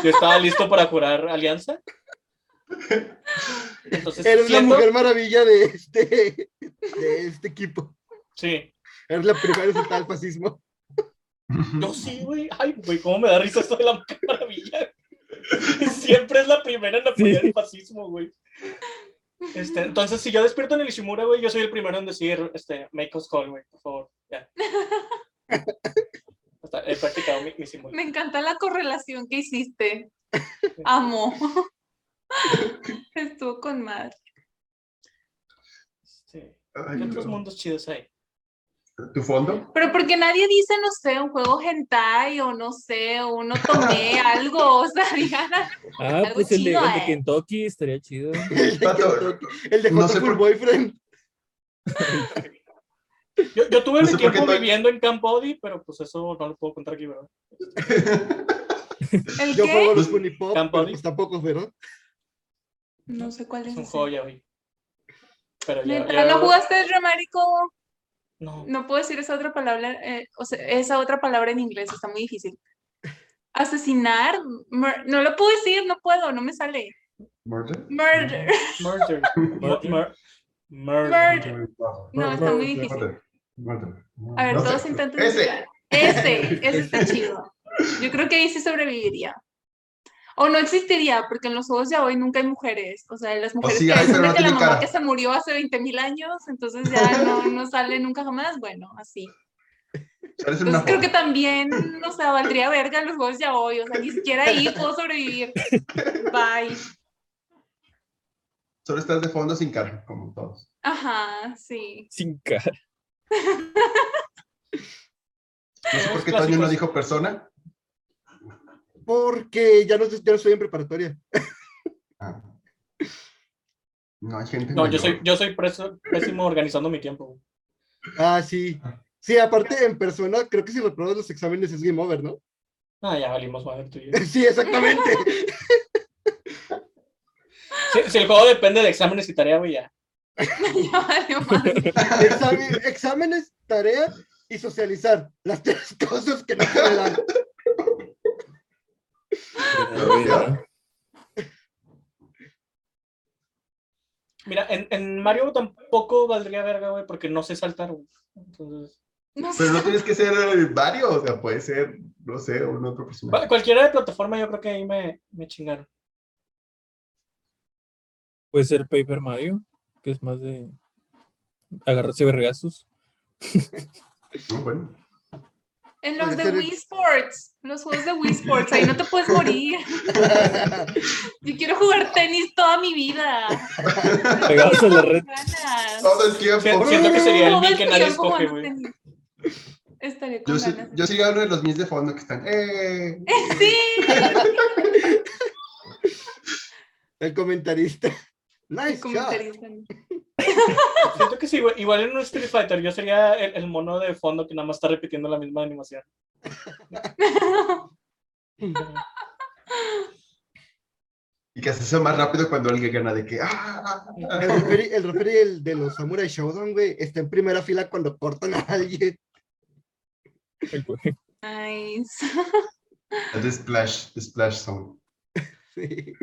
yo estaba listo para jurar alianza. Entonces, Eres la siento- mujer maravilla de este, de este equipo. Sí, Eres la primera en soltar el fascismo. Yo sí, güey. Ay, güey, cómo me da risa esto de la Mujer maravilla. Siempre es la primera en apoyar Sí. el fascismo, güey. Este, entonces, si yo despierto en el Ishimura, güey, yo soy el primero en decir, este, make us call, güey, por favor, ya. Hasta he practicado mi, mi. Me encanta la correlación que hiciste. Amo. Estuvo con madre. Este, Ay, ¿Qué otros no. mundos chidos hay? ¿Tu fondo? Pero porque nadie dice, no sé, un juego hentai o no sé, o un tomé algo, o sea, digan, ah, Algo pues el de, chido, el de eh. Kentucky estaría chido. El de, Kentucky, el de no Hot sé Full por- Boyfriend. Yo, yo tuve No mi tiempo viviendo en Camp Odi, pero pues eso no lo puedo contar aquí, ¿verdad? ¿el Yo qué? juego los Punipop, Camp pero Body. pues tampoco, ¿verdad? No sé cuál es. Es un ese. juego ya hoy. Pero ya, ya- ¿No jugaste el Romérico? No. No puedo decir esa otra palabra, eh, o sea, esa otra palabra en inglés, está muy difícil. Asesinar, mur- no lo puedo decir, no puedo, no me sale. ¿Murder? Murder. Murder. Mu- mur- Murder. Murder. No, está muy difícil. Murder. Murder. A ver, No sé. todos intentan Ese. Ese, ese está chido. Yo creo que ahí sí sobreviviría. O no existiría, porque en los juegos de hoy nunca hay mujeres. O sea, las mujeres sí que hay, pero no que la tienen mamá cara. que se murió hace 20 mil años, entonces ya no, no sale nunca jamás. Bueno, así. Entonces creo que también, o sea, valdría verga los juegos de hoy. O sea, ni siquiera ahí puedo sobrevivir. Bye. Solo estás de fondo sin cara, como todos. Ajá, sí. Sin cara. No sé por qué Toño no dijo persona. Porque ya no, ya no estoy en preparatoria. Ah. No, hay gente. No, yo soy, yo soy preso- pésimo organizando mi tiempo. Ah, sí. Sí, aparte en persona, creo que si reprobas los exámenes es game over, ¿no? Ah, ya valimos madre tú y yo. Sí, exactamente. Si, si el juego depende de exámenes y tarea, güey, ya. Ya valió. Examen- exámenes, tarea y socializar. Las tres cosas que no se me dan. ¿Verdad? Mira, en, en Mario tampoco valdría verga, güey, porque no sé saltar, güey. Entonces, No sé. Pero no tienes que ser eh, varios, o sea, puede ser, no sé, un otro personaje. cualquiera de plataforma yo creo que ahí me, me chingaron. Puede ser Paper Mario, que es más de agarrarse vergazos. No, bueno. En los Puede de Wii Sports, los juegos de Wii Sports, ahí no te puedes morir. Yo quiero jugar tenis toda mi vida. Pegados la red. Todo el tiempo. Siento, que sería el mí que nadie escoge, güey. tenis. Estaría con Yo sí, ganas. yo sí uno de los mis de fondo que están. ¡Eh! Sí. El comentarista. Nice. Siento que sí, güey. Igual en un Street Fighter yo sería el, el mono de fondo que nada más está repitiendo la misma animación. Y que se hace más rápido cuando alguien gana de que. ¡Ah! El referee, el referee el de los Samurai Showdown, güey, está en primera fila cuando cortan a alguien. Nice. The Splash, the Splash Zone.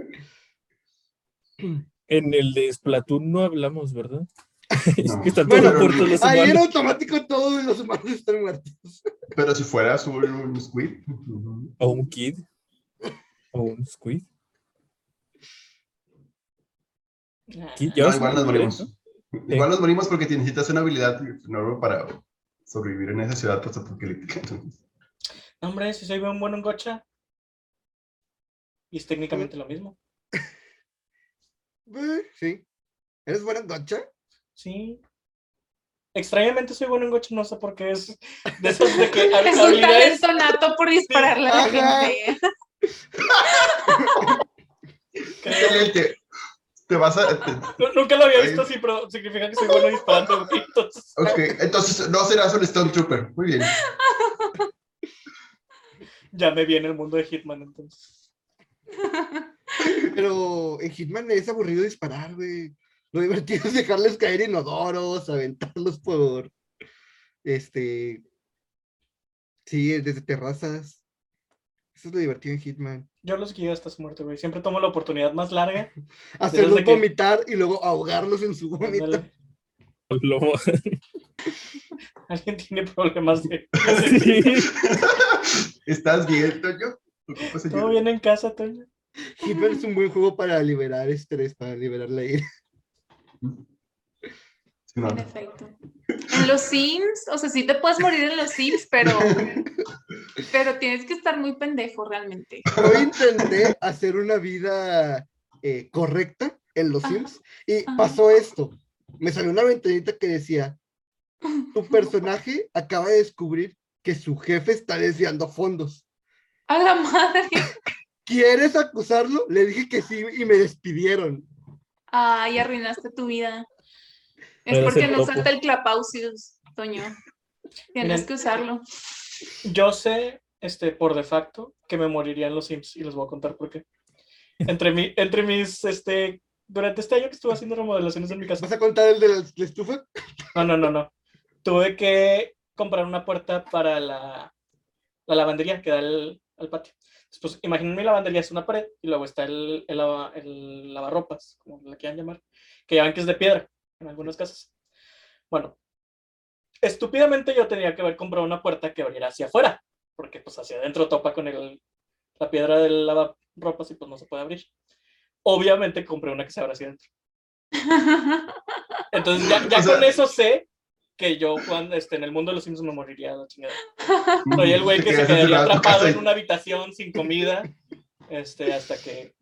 Sí. En el de Splatoon no hablamos, ¿verdad? Es No. que están Bueno, todos muertos los Ahí en automático todos los humanos están muertos. Pero si fueras un, un Squid. O un kid. O un squid. No, igual a nos morimos. Igual nos morimos porque necesitas una habilidad enorme para sobrevivir en esa ciudad postapocalíptica. hombre, si soy un bueno en gocha. Y es técnicamente lo mismo. Eh, Sí. ¿Eres buena en gotcha? Sí. Extrañamente soy bueno en gocha, no sé por qué es de esas de que Es un talento nato por dispararle a la gente. Excelente. Te vas a. te- Nunca lo había visto así, pero significa que soy bueno disparando. Entonces, ok, entonces no serás un Stormtrooper. Muy bien. ya me viene el mundo de Hitman, entonces. Pero en Hitman es aburrido disparar, güey. Lo divertido es dejarles caer inodoros, aventarlos por. Este. Sí, desde terrazas. Eso es lo divertido en Hitman. Yo los guío hasta su muerte, güey. Siempre tomo la oportunidad más larga. Hacerlos que- vomitar y luego ahogarlos en su vómito. Alguien tiene problemas de. Sí. ¿Estás bien, Toño? ¿Todo bien en casa, Toño? Hitman es un buen juego para liberar estrés, para liberar la ira. Sí, no. En efecto. En los Sims, o sea, sí te puedes morir en los Sims, pero, pero tienes que estar muy pendejo realmente. Yo intenté hacer una vida eh, correcta en los Ajá, Sims y ajá. pasó esto. Me salió una ventanita que decía, tu personaje acaba de descubrir que su jefe está desviando fondos. A la madre. ¿Quieres acusarlo? Le dije que sí y me despidieron. Ay, arruinaste tu vida. Es porque el no usaste el Clapausius, Toño. Tienes Miren. que usarlo. Yo sé, este, por de facto, que me moriría en los Sims y les voy a contar por qué. Entre, mi, entre mis, este, durante este año que estuve haciendo remodelaciones en mi casa. ¿Vas a contar el de la, la estufa? No, no, no, no. Tuve que comprar una puerta para la, la lavandería que da al, al patio. Entonces, Pues imaginen mi lavandería es una pared y luego está el, el, lava- el lavarropas, como la quieran llamar, que ya ven que es de piedra en algunas casas. Bueno, estúpidamente yo tenía que haber comprado una puerta que abriera hacia afuera, porque pues hacia adentro topa con el, la piedra del lavarropas y pues no se puede abrir. Obviamente compré una que se abre hacia adentro. Entonces ya, ya O sea- con eso sé que yo cuando este, en el mundo de los Sims me moriría la chingada. Soy el güey Te que se quedaría atrapado en una habitación sin comida este, hasta que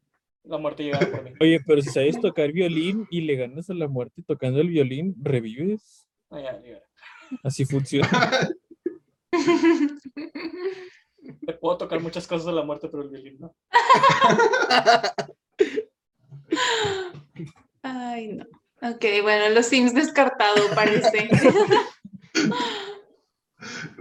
la muerte llegara por mí. Oye, pero si sabes tocar violín y le ganas a la muerte tocando el violín, revives. Ah, ya, ya. Así funciona. Le puedo tocar muchas cosas a la muerte, pero el violín no. Ay, no. Ok, bueno, los Sims descartado, parece.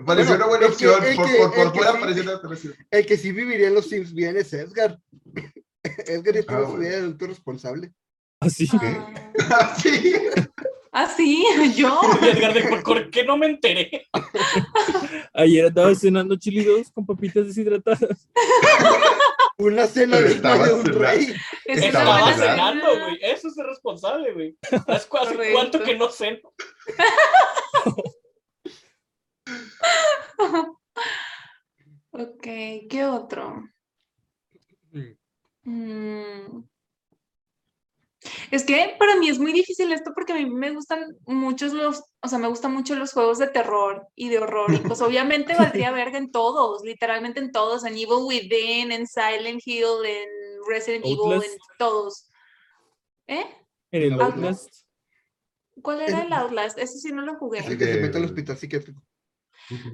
Pareció Bueno, una buena que- opción. por que- por, por que fuera sí-. El que sí viviría en los Sims bien es Edgar. Edgar ya Ah, tiene su bueno. vida de adulto responsable. Así. Ah, sí. ¿Ah, sí? ¿Yo? Edgar de, ¿por, por qué no me enteré? Ayer andaba cenando chili dos con papitas deshidratadas. Una cena de estaba un rey. Es Estaba buena cenando, cenando, cena. güey. Es responsable, güey. ¿Hace cu- hace Correcto. cuánto que no ceno? Ok, ¿qué otro? Mm. Mm. Es que para mí es muy difícil esto porque a mí me gustan muchos los, o sea, me gustan mucho los juegos de terror y de horror y pues obviamente valdría verga en todos, literalmente en todos, en Evil Within, en Silent Hill, en Resident Evil, en todos. ¿Eh? En el Outlast. Outlast. ¿Cuál era el Outlast? Ese sí no lo Es jugué. el que se Eh, mete al hospital psiquiátrico.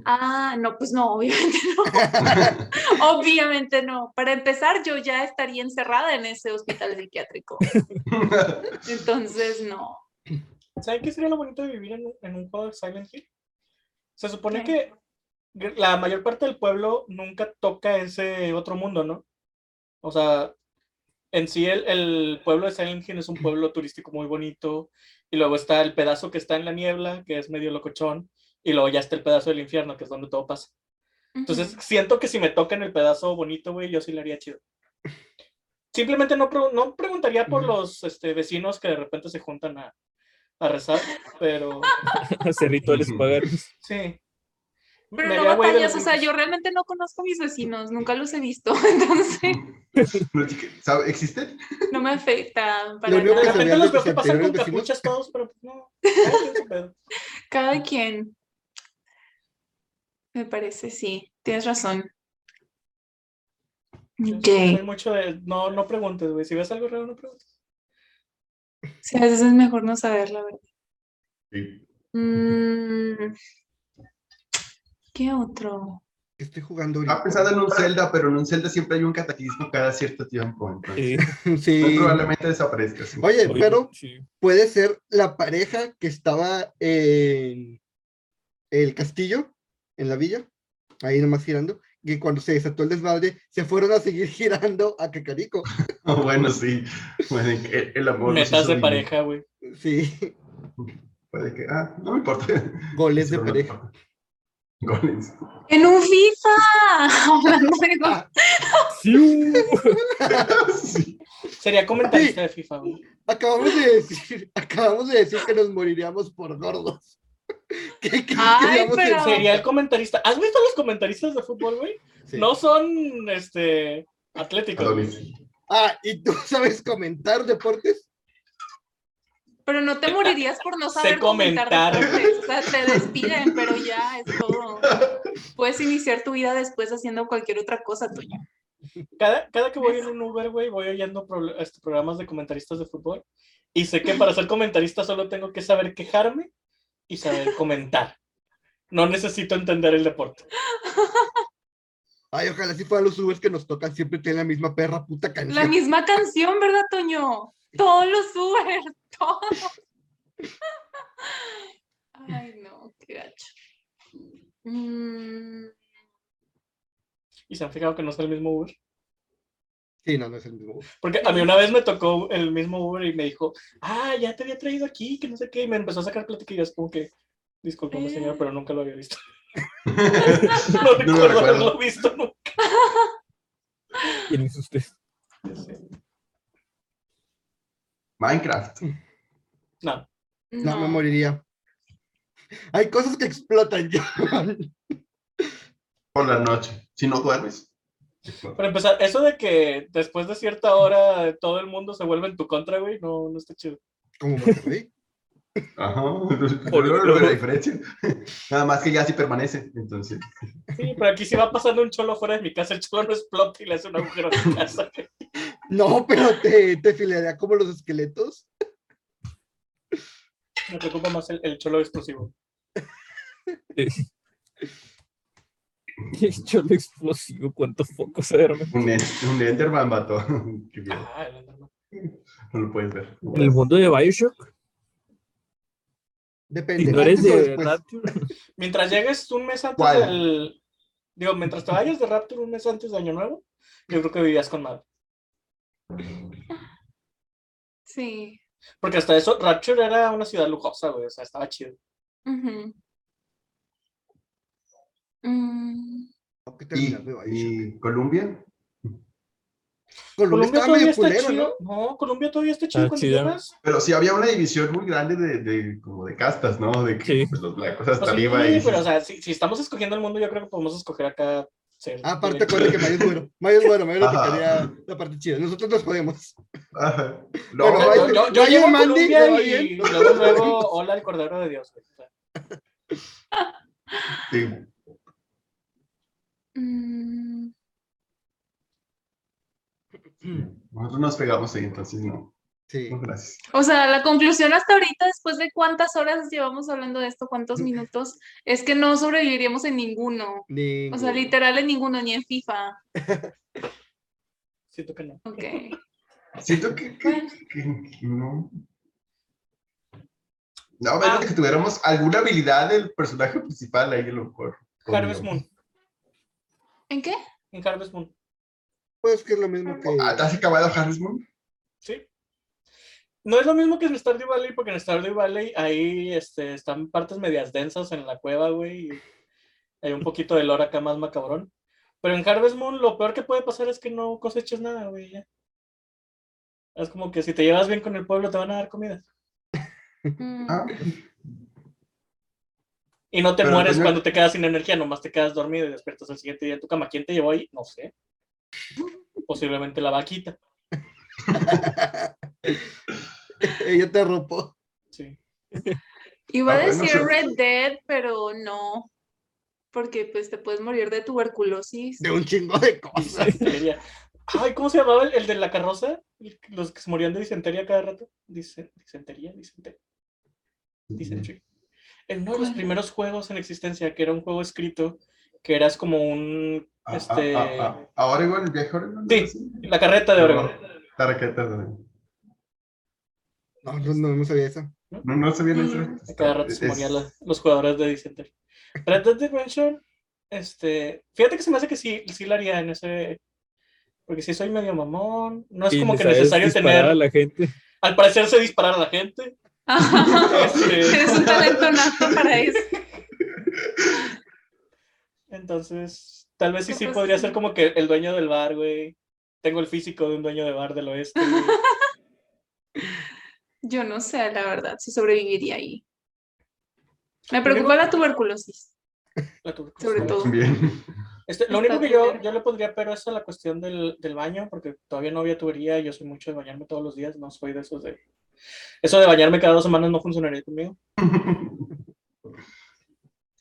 Ah, no, pues no, obviamente no. obviamente no. Para empezar, yo ya estaría encerrada en ese hospital psiquiátrico. Entonces, no. ¿Saben qué sería lo bonito de vivir en, un- en un juego de Silent Hill? Se supone ¿Qué? que la mayor parte del pueblo nunca toca ese otro mundo, ¿no? O sea, en sí el, el pueblo de Silent Hill es un pueblo turístico muy bonito, y luego está el pedazo que está en la niebla, que es medio locochón, y luego ya está el pedazo del infierno, que es donde todo pasa. Entonces, siento que si me tocan el pedazo bonito, güey, yo sí le haría chido. Simplemente no, pre- no preguntaría por los este, vecinos que de repente se juntan a, a rezar, pero Hacer rituales paganos. sí. Pero no de batallas, o sea, yo realmente no conozco a mis vecinos, nunca los he visto, entonces No, chica, ¿sabe- ¿Existen? no me afecta para De nada. sabía repente de los veo que pasan con capuchas todos, pero pues no. cada quien. Me parece, sí, tienes razón. Soy mucho de, no, no preguntes, güey. Si ves algo raro, no preguntes. Sí, a veces es mejor no saber la verdad. Sí. Mm, ¿Qué otro? Estoy jugando ahorita. pensando en un Zelda, pero en un Zelda siempre hay un cataclismo cada cierto tiempo. Entonces, Sí. probablemente desaparezca. sí. Oye, oye, pero sí. puede ser la pareja que estaba en el castillo, en la villa, ahí nomás girando, que cuando se desató el desmadre, se fueron a seguir girando a Cacarico. bueno, sí. Que el, el amor. Metas de pareja, güey. Sí, Puede que. Ah, no me importa. goles de pareja. Goles. En un FIFA. Hablando sí. Sería comentarista de FIFA, güey. Acabamos de decir, acabamos de decir que nos moriríamos por gordos. ¿Qué, qué Ay, pero-? Sería el comentarista. ¿Has visto los comentaristas de fútbol, güey? Sí. No son este atléticos. güey. Ah, ¿y tú sabes comentar deportes? Pero no te morirías por no saber comentar comentar. deportes. O sea, te despiden, pero ya es todo. Puedes iniciar tu vida después haciendo cualquier otra cosa, Toño. Cada, cada que voy en un Uber, güey, voy oyendo pro- este, programas de comentaristas de fútbol. Y sé que para ser comentarista solo tengo que saber quejarme y saber comentar. No necesito entender el deporte. Ay, ojalá si fueran los Ubers que nos tocan siempre tienen la misma perra puta La canción. misma canción, ¿verdad, Toño? Todos los Uber, todos. Ay, no, qué gacho. Mm, Y se han fijado que no es el mismo Uber. Sí, no, no es el mismo. Porque a mí una vez me tocó el mismo Uber y me dijo, ah, ya te había traído aquí, que no sé qué. Y me empezó a sacar plática y yo es como que, discúlpame, señor, pero nunca lo había visto. no No lo recuerdo recuerdo. haberlo visto nunca. ¿Quién es usted? Minecraft. No, No, me moriría. Hay cosas que explotan, John. Por la noche. Si no duermes. para empezar, eso de que después de cierta hora todo el mundo se vuelve en tu contra, güey, no, no está chido. Como Monterrey. Ajá. Por- la diferencia. Nada más que ya sí permanece. Entonces. Sí, pero aquí si va pasando un cholo fuera de mi casa, el cholo no explota y le hace un agujero a mi casa. No, pero te, te filearía como los esqueletos. Me preocupa más el, el cholo explosivo. Hecho lo explosivo, cuántos focos arma. Un, un Enderman mató. Ah, el Enderman. No lo puedes ver. En el mundo de Bioshock, Depende. si no eres de después. Rapture, Mientras llegues un mes antes ¿Cuál? del. Digo, mientras te vayas de Rapture un mes antes de Año Nuevo, yo creo que vivías con madre. Sí. Porque hasta eso, Rapture era una ciudad lujosa, güey, o sea, estaba chido. Mm, ¿Y, y Colombia? Colombia todavía está culero, chido. ¿no? ¿no? Colombia todavía está chido Está cuando chido. llegas. Pero sí había una división muy grande de, de como de castas, ¿no? De que Sí. pues, los blancos hasta Pues sí, arriba y pero o sea, si, si estamos escogiendo el mundo, yo creo que podemos escoger acá. Ser Ah, Aparte, acuérdate que Mayo es bueno. Mayo es bueno, Mayo le tocaría la parte chida. Nosotros nos podemos. Ajá. No, Bueno, Yo, vaya- yo, yo llego a Mandy, Colombia ¿le va y luego, luego, hola el Cordero de Dios. sí. mm, Nosotros nos pegamos ahí, entonces no. Sí. No, gracias. O sea, la conclusión hasta ahorita, después de cuántas horas llevamos hablando de esto, cuántos minutos, es que no sobreviviríamos en ninguno. Ni- O sea, literal en ninguno, ni en FIFA. Siento que no. Ok. Siento que, que- Bueno. que- que no. No, a menos de que tuviéramos alguna habilidad del personaje principal ahí a lo mejor. Harvest Moon. ¿En qué? En Harvest Moon. Pues que es lo mismo que. Ah, ¿te ¿Has acabado Harvest Moon? Sí. No es lo mismo que en Stardew Valley, porque en Stardew Valley ahí este, están partes medias densas en la cueva, güey. y Hay un poquito de lore acá más macabrón. Pero en Harvest Moon lo peor que puede pasar es que no coseches nada, güey. ya. Es como que si te llevas bien con el pueblo te van a dar comida. Mm, Ah, Y no te Pero mueres entonces- cuando te quedas sin energía, nomás te quedas dormido y despiertas el siguiente día en tu cama. ¿Quién te llevó ahí? No sé. Posiblemente la vaquita. Ella te arropó. Sí. Iba a Ah, bueno, decir. Red Dead, pero no. Porque pues te puedes morir de tuberculosis. De un chingo de cosas. Ay, ¿cómo se llamaba el, el de la carroza? Los que se morían de disentería cada rato. Dise- disentería, disentería. Dysentery. En uno de los primeros juegos en existencia, que era un juego escrito, que eras como un. ah, Este, ah, ah, ah. ¿A Oregon, el viaje a Oregon? Sí. La carreta de Oregon. La raqueta de No, no, no, no sabía eso. No, no sabía Mm. eso. Cada rato se Es- morían los jugadores de disentería. Red Dead Redemption, este. Fíjate que se me hace que sí, sí la haría en ese. Porque si soy medio mamón, no es como que necesario disparar a tener. la gente. Al parecer sé disparar a la gente. Este, Eres un talento nato para eso. Entonces, tal vez sí, sí podría sí. ser como que el dueño del bar, güey. Tengo el físico de un dueño de bar del oeste. güey. Yo no sé, la verdad, si sobreviviría ahí. Me preocupa la tuberculosis. La tuberculosis. Sobre todo. Bien. Este, lo único que yo, yo le pondría pero es a la cuestión del, del baño, porque todavía no había tubería y yo soy mucho de bañarme todos los días, no soy de esos de... Eso de bañarme cada dos semanas no funcionaría conmigo.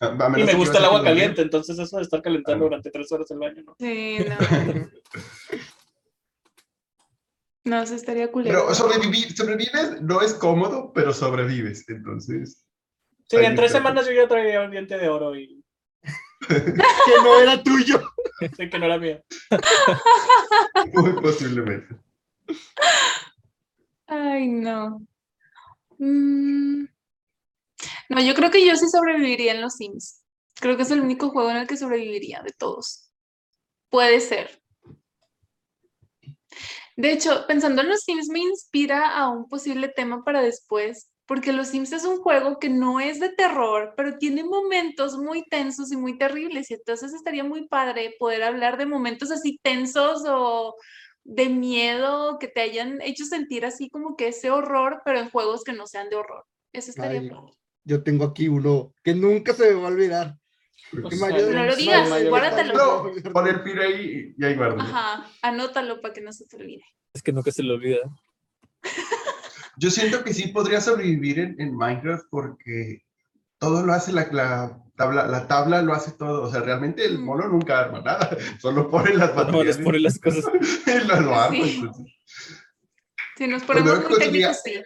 A- a menos Y me gusta el agua caliente, entonces eso de estar calentando Ah. durante tres horas el baño, ¿no? Sí, no. No, eso estaría culero. Pero sobrevivir, sobrevives no es cómodo, pero sobrevives. Entonces, Sí, en tres semanas yo ya traía un diente de oro y Que no era tuyo. sé que no era mío. muy posiblemente. Ay, no. Mm. No, yo creo que yo sí sobreviviría en los Sims. Creo que es el único juego en el que sobreviviría de todos. Puede ser. De hecho, pensando en los Sims me inspira a un posible tema para después, porque los Sims es un juego que no es de terror, pero tiene momentos muy tensos y muy terribles, y entonces estaría muy padre poder hablar de momentos así tensos o de miedo que te hayan hecho sentir así como que ese horror, pero en juegos que no sean de horror. Eso estaría Ay. Yo tengo aquí uno que nunca se me va a olvidar. Mario- no lo digas, guárdatelo. No, pon el pin ahí y ahí guarda. Ajá, anótalo para que no se te olvide. Es que nunca se le olvida. Yo siento que sí podría sobrevivir en, en Minecraft porque todo lo hace la, la tabla, la tabla lo hace todo. O sea, realmente el Mm. mono nunca arma nada, solo pone las No, baterías les pone las cosas. y lo, lo arma. Sí. Si nos Pues ponemos muy técnicos, sí.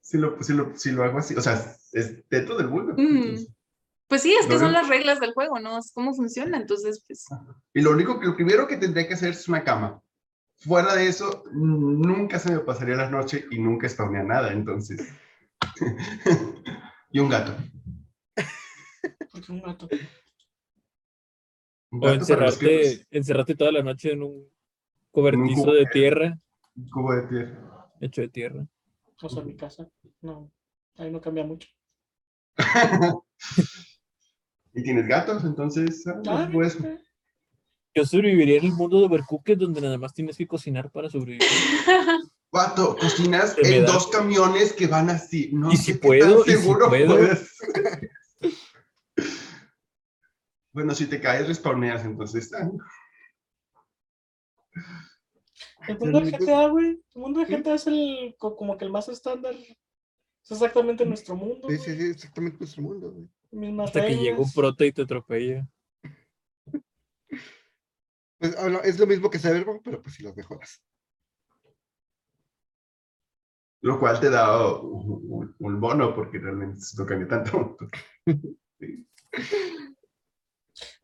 si, lo, si, lo, si lo hago así, o sea, es dentro del mundo. Mm. entonces. Pues sí, es que Lo son las reglas del juego, ¿no? Es cómo funciona. Entonces, pues, Y lo único que, lo primero que tendría que hacer es una cama. Fuera de eso, nunca se me pasaría la noche y nunca spawnea nada, entonces. y un gato. Porque un gato. Un O gato que, encerrarte, encerrarte toda la noche en un cobertizo cubo. de tierra, pues, un cubo de tierra. hecho de tierra. O sea, en mi casa. No, ahí no cambia mucho. y tienes gatos, entonces, ah, pues, Yo sobreviviría en el mundo de Overcooked donde nada más tienes que cocinar para sobrevivir. Vato, cocinas en da. dos camiones que van así. No Y sé si qué puedo, tan y si seguro puedo. puedes. bueno, si te caes, respawneas, entonces. ah, El mundo de GTA, güey. El mundo de GTA es el, co- como que el más estándar. Es exactamente nuestro mundo. Sí, sí, sí, exactamente nuestro mundo. güey. Mismas Hasta que llega un prota y te atropella. Pues, ah, no, es lo mismo que Cyberpunk, pero pues si las mejoras. Lo cual te da un, un- un bono porque realmente no cambia tanto.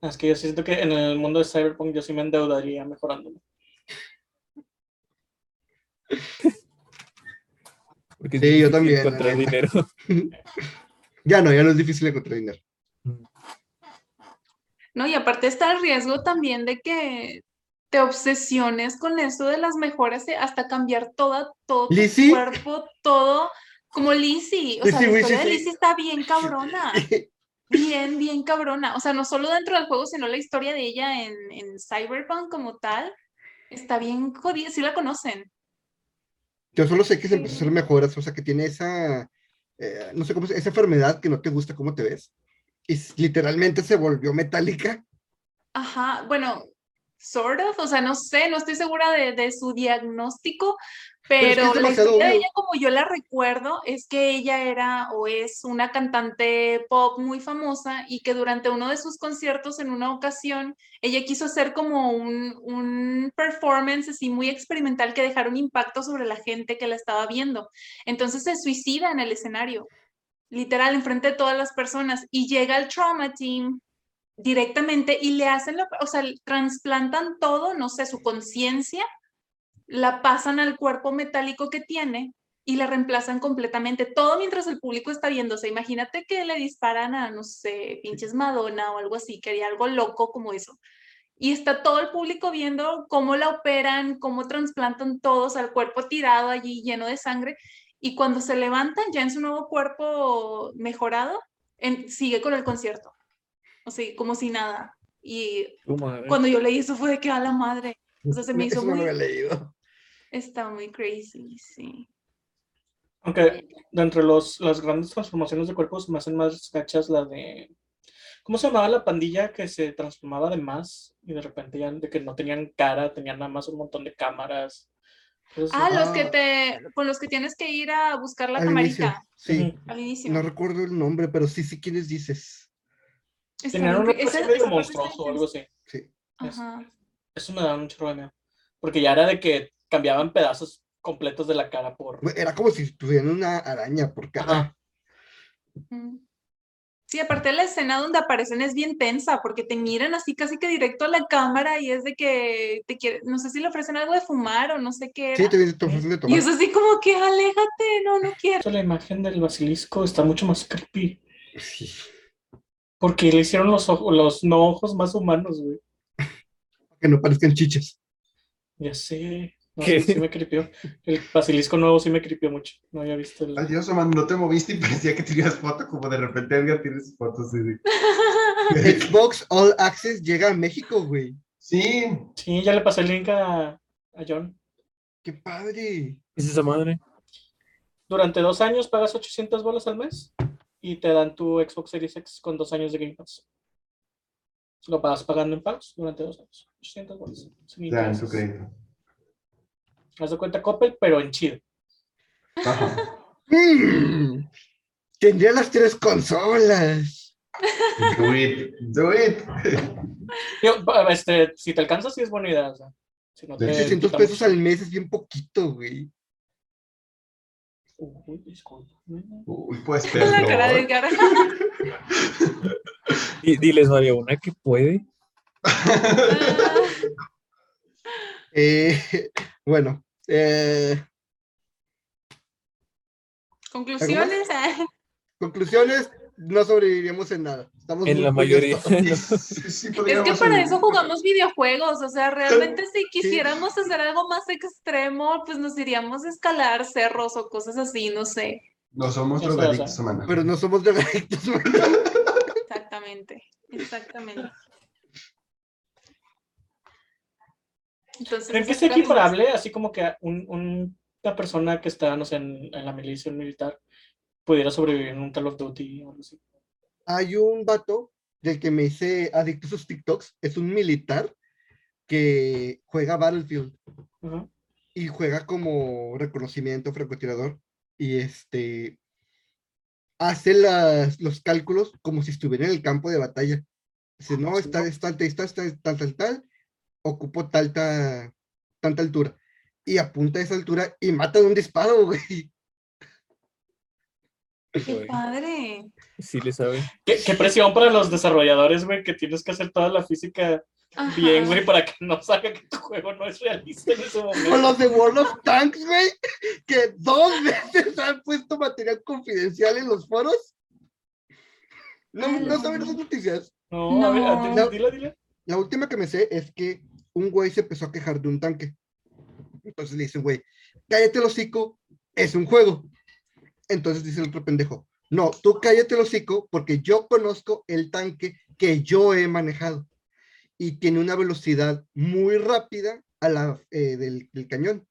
Es que yo siento que en el mundo de Cyberpunk yo sí me endeudaría mejorándolo. Porque Sí, yo también, Encontrar dinero. Ya no, ya no es difícil encontrar dinero. No, y aparte está el riesgo también de que te obsesiones con eso de las mejoras eh, hasta cambiar toda, todo tu ¿Lizzie? cuerpo, todo, como Lizzie. O sea, la historia de. Lizzie está bien cabrona. Bien, bien cabrona. O sea, no solo dentro del juego, sino la historia de ella en, en Cyberpunk como tal. Está bien jodida. Sí la conocen. Yo solo sé que se empezó a hacer mejoras, o sea, que tiene esa, eh, no sé cómo se esa enfermedad que no te gusta cómo te ves. Y literalmente se volvió metálica. Ajá, bueno, sort of, o sea, no sé, no estoy segura de, de su diagnóstico, Pero es que pero es la historia de ella, como yo la recuerdo, es que ella era o es una cantante pop muy famosa y que durante uno de sus conciertos, en una ocasión, ella quiso hacer como un, un performance así muy experimental que dejara un impacto sobre la gente que la estaba viendo. Entonces se suicida en el escenario, literal, enfrente de todas las personas, y llega el trauma team directamente y le hacen, la, o sea, trasplantan todo, no sé, su conciencia, la pasan al cuerpo metálico que tiene y la reemplazan completamente, todo mientras el público está viéndose. Imagínate que le disparan a, no sé, pinches Madonna o algo así, que haría algo loco como eso. Y está todo el público viendo cómo la operan, cómo trasplantan todos al cuerpo tirado allí lleno de sangre. Y cuando se levantan ya en su nuevo cuerpo mejorado, en- sigue con el concierto. O sea, como si nada. Y cuando yo leí eso fue de que a la madre. O sea, se me hizo Eso no lo muy. había leído. Está muy crazy, sí. Aunque de entre los, las grandes transformaciones de cuerpos me hacen más gachas la de. ¿Cómo se llamaba la pandilla que se transformaba de más y de repente ya de que no tenían cara, tenían nada más un montón de cámaras? Cosas Ah, así. los que Ah. te, con los que tienes que ir a buscar la Al inicio, camarita sí. Ujú. al inicio. No recuerdo el nombre, pero sí, sí, ¿quiénes dices? Bien un recorrido medio monstruoso o algo así. Sí. Ajá. Eso me da un chorro de miedo. Porque ya era de que cambiaban pedazos completos de la cara por. Era como si tuvieran una araña por. Ajá. Ujú. Sí, aparte la escena donde aparecen es bien tensa porque te miran así casi que directo a la cámara y es de que te quiere, no sé si le ofrecen algo de fumar o no sé qué Sí, te te ofrecen de Y tomar. es así como que aléjate, no, no quiero. La imagen del basilisco está mucho más creepy. Sí. Porque le hicieron los ojos, los no ojos más humanos, güey. Que no parezcan chichas. Ya sé. No, ¿Qué? sí, sí me cripió. El basilisco nuevo sí me cripió mucho. No había visto el. Ay, Dios, man, no te moviste y parecía que tenías foto, como de repente Edgar tiene sus fotos así de- Xbox All Access llega a México, güey. Sí, Sí, ya le pasé el link a, a John. ¡Qué padre! ¿Qué es esa madre? Durante dos años pagas 800 bolas al mes y te dan tu Xbox Series X con dos años de Game Pass. Lo vas pagando en pagos durante dos años. 800 bolas. sin ya en su crédito. Haz de cuenta Coppel, pero en chido. Mm, Tendría las tres consolas. Do it, do it. Yo, este, si te alcanza, sí es buena idea. o sea, si no te 600 quita pesos al mes es bien poquito, güey. Uy. Uy, pues La cara de cara. Y diles, María, una que puede. Eh, bueno, eh, Conclusiones. ah, conclusiones, no sobreviviríamos en nada. Estamos En la mayoría. curiosos. Sí, sí, Es que para eso jugamos videojuegos, o sea, realmente si quisiéramos hacer algo más extremo, pues nos iríamos a escalar cerros o cosas así, no sé. No somos o drogadictos, sea. humana. Pero no somos drogadictos. Exactamente, exactamente. Entonces, ¿Creen que es equiparable? Así como que un- un- una persona que está, no sé, en, en la milicia militar pudiera sobrevivir en un Call of Duty o algo así. Hay un vato del que me hice adicto a sus TikToks. Es un militar que juega Battlefield y juega como reconocimiento francotirador. Y este hace las, los cálculos como si estuviera en el campo de batalla. Dice, no, Sí, está, está, está, está, tal, tal, tal, ocupo tal, ta- tanta altura. Y apunta a esa altura y mata de un disparo, güey. Qué padre. Sí le sabe. ¿Qué, qué presión para los desarrolladores, güey, que tienes que hacer toda la física Ajá. bien, güey, para que no salga que tu juego no es realista en ese O momento. los de World of Tanks, güey, que dos veces han puesto material confidencial en los foros. No, no saben esas noticias. No, a ver, No. dile, dile, dile. La última que me sé es que un güey se empezó a quejar de un tanque. Entonces le dicen, güey, cállate el hocico, es un juego. Entonces dice el otro pendejo, no, tú cállate el hocico porque yo conozco el tanque que yo he manejado y tiene una velocidad muy rápida a la eh, del, del cañón.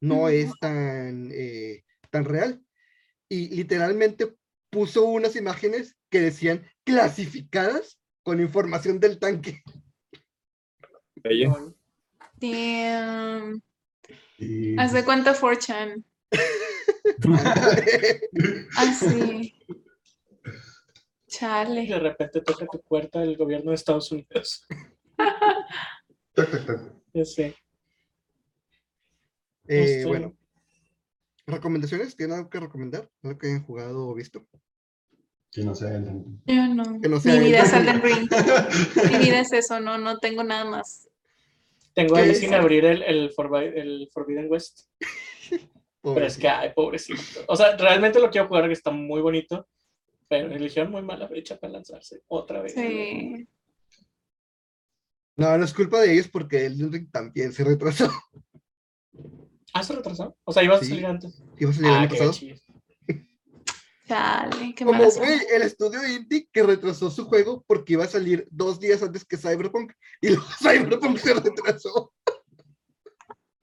No es tan, eh, tan real. Y literalmente puso unas imágenes que decían clasificadas con información del tanque. Ella. Damn. ¿Hace cuánto 4chan? Ah, sí. Y Chale. de repente toca tu puerta el gobierno de Estados Unidos. Ya sé. Eh, Este- Bueno, recomendaciones, ¿tienen algo que recomendar? ¿Algo que hayan jugado o visto? Que no sea el- Yo no. Que no sea Mi vida es Elden Ring. Mi vida es eso, no, no tengo nada más. Tengo ¿Qué ahí sin abrir el, el, Forbi- el Forbidden West. Pero es que, ay, pobrecito. O sea, realmente lo quiero jugar, que está muy bonito. Pero eligieron muy mala fecha para lanzarse otra vez. Sí. No, no es culpa de ellos porque el Ring también se retrasó. Ah, se retrasó. O sea, ibas Sí. a salir antes. Iba a salir el Ah, año qué pasado. chido. Chale, qué Como, güey, el estudio indie que retrasó su juego porque iba a salir dos días antes que Cyberpunk y luego Cyberpunk se retrasó.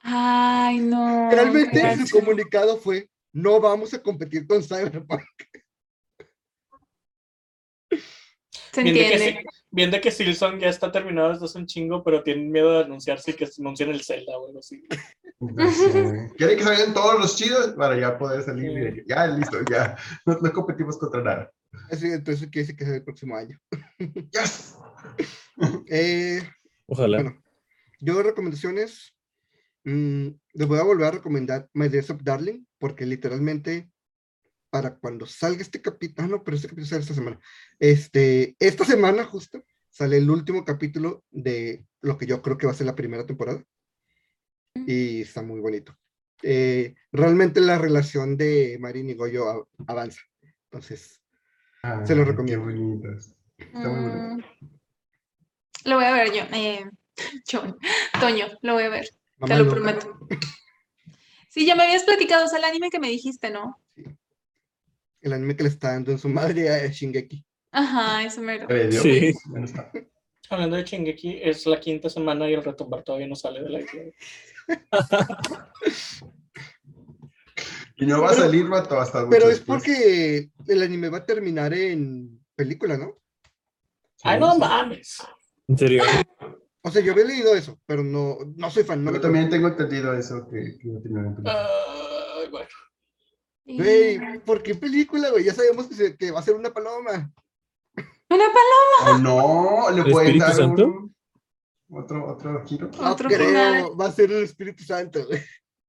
Ay, no. Realmente su comunicado fue, no vamos a competir con Cyberpunk. Se Bien de, que, entiende. sí- bien de que Silson ya está terminado desde hace un chingo, pero tienen miedo de anunciarse y que se anuncien el Zelda o algo así. Quieren que salgan todos los chidos para ya poder salir. de que, Ya, listo, ya. No, no competimos contra nada. Así, entonces quiere decir que es el próximo año. Yes. Eh, Ojalá. Bueno. yo recomendaciones, mm, les voy a volver a recomendar My Days of Darling, porque literalmente para cuando salga este capítulo, ah, no, pero este capítulo sale esta semana. Este, esta semana justo sale el último capítulo de lo que yo creo que va a ser la primera temporada. Y está muy bonito. Eh, realmente la relación de Marin y Goyo a- avanza. Entonces, Ah, Se lo recomiendo. Qué bonitos. Está muy bonito. Mm. Lo voy a ver yo. Eh, John, Toño, lo voy a ver. Te mamá lo loca. prometo. Sí, ya me habías platicado, o sea, el anime que me dijiste, ¿no? El anime que le está dando en su madre a Shingeki. Ajá, eso me lo. ¿Te dio? Sí. Bueno, está. Hablando de Shingeki, es la quinta semana y el retumbar todavía no sale de la isla. Y no va a salir, vato, hasta mucho Pero es después. porque el anime va a terminar en película, ¿no? ¡Ay, no mames! En serio. O sea, yo había leído eso, pero no, no soy fan. No Yo me también tengo entendido eso, que, que iba a terminar en película. Ay, bueno. Güey, ¿por qué película, güey? Ya sabemos que, se- que va a ser una paloma. Una paloma. ¿O no? ¿Le ¿El pueden Espíritu dar Santo? un, otro, otro giro? No Otro creo, final. va a ser el Espíritu Santo, güey.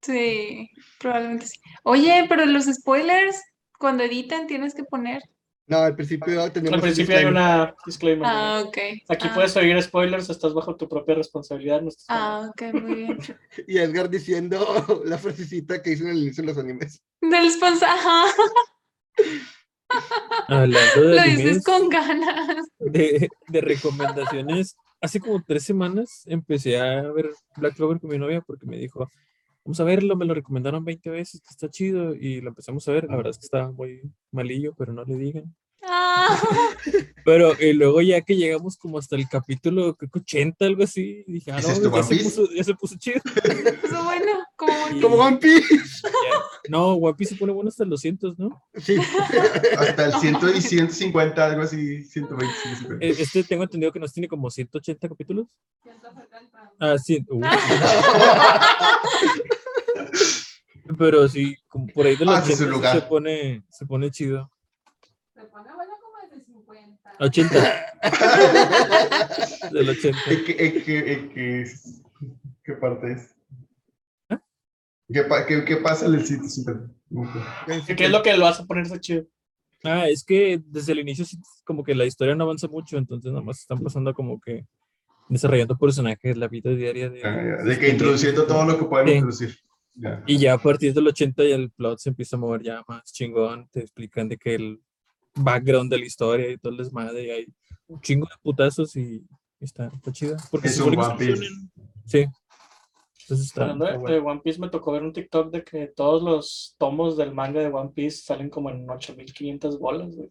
Sí, probablemente sí. Oye, pero los spoilers, cuando editan, tienes que poner. No, al principio tenemos Al principio hay una disclaimer. Ah, ¿no? ok. Aquí ah, puedes oír spoilers, estás bajo tu propia responsabilidad. No Ah, ok, muy bien. Y Edgar diciendo la frasecita que hizo en el inicio de los animes. Del sponsor, ajá, Hablando de lo animes, dices con ganas. de, de recomendaciones, hace como tres semanas empecé a ver Black Clover con mi novia porque me dijo, vamos a verlo, me lo recomendaron 20 veces, que está chido, y lo empezamos a ver, la verdad es que está muy malillo, pero no le digan. Ah, Pero y luego ya que llegamos como hasta el capítulo, creo que 80, algo así, dije, ah, ¿Es no, esto ya se, puso, ya se puso chido. eso bueno, como Y Como One Piece. ya- No, One Piece se pone bueno hasta los 200, ¿no? Sí. Hasta el 100 y 150, algo así, 120. 150. E- Este tengo entendido que nos tiene como 180 capítulos. Ah, sí. uh. Pero sí, como por ahí de los Ah, sí, su 80 lugar. se pone, se pone chido. Se pone bueno como desde 50. 80. Del 80. ¿En qué, qué, qué, qué parte es? ¿Qué, pa- qué, qué pasa en el 150? ¿Qué es lo que lo hace ponerse chido? Ah, es que desde el inicio como que la historia no avanza mucho, entonces nada más están pasando como que desarrollando personajes, la vida diaria de... Ah, De que introduciendo todo lo que podemos Sí. introducir. Ya. Y ya a partir del 80 ya el plot se empieza a mover ya más chingón, te explican de que el background de la historia y todo el desmadre, y hay un chingo de putazos y está, está chida. Porque Es un One Piece. Sí. Entonces está, Hablando de, está de bueno. One Piece, me tocó ver un TikTok de que todos los tomos del manga de One Piece salen como en 8500 bolas, güey.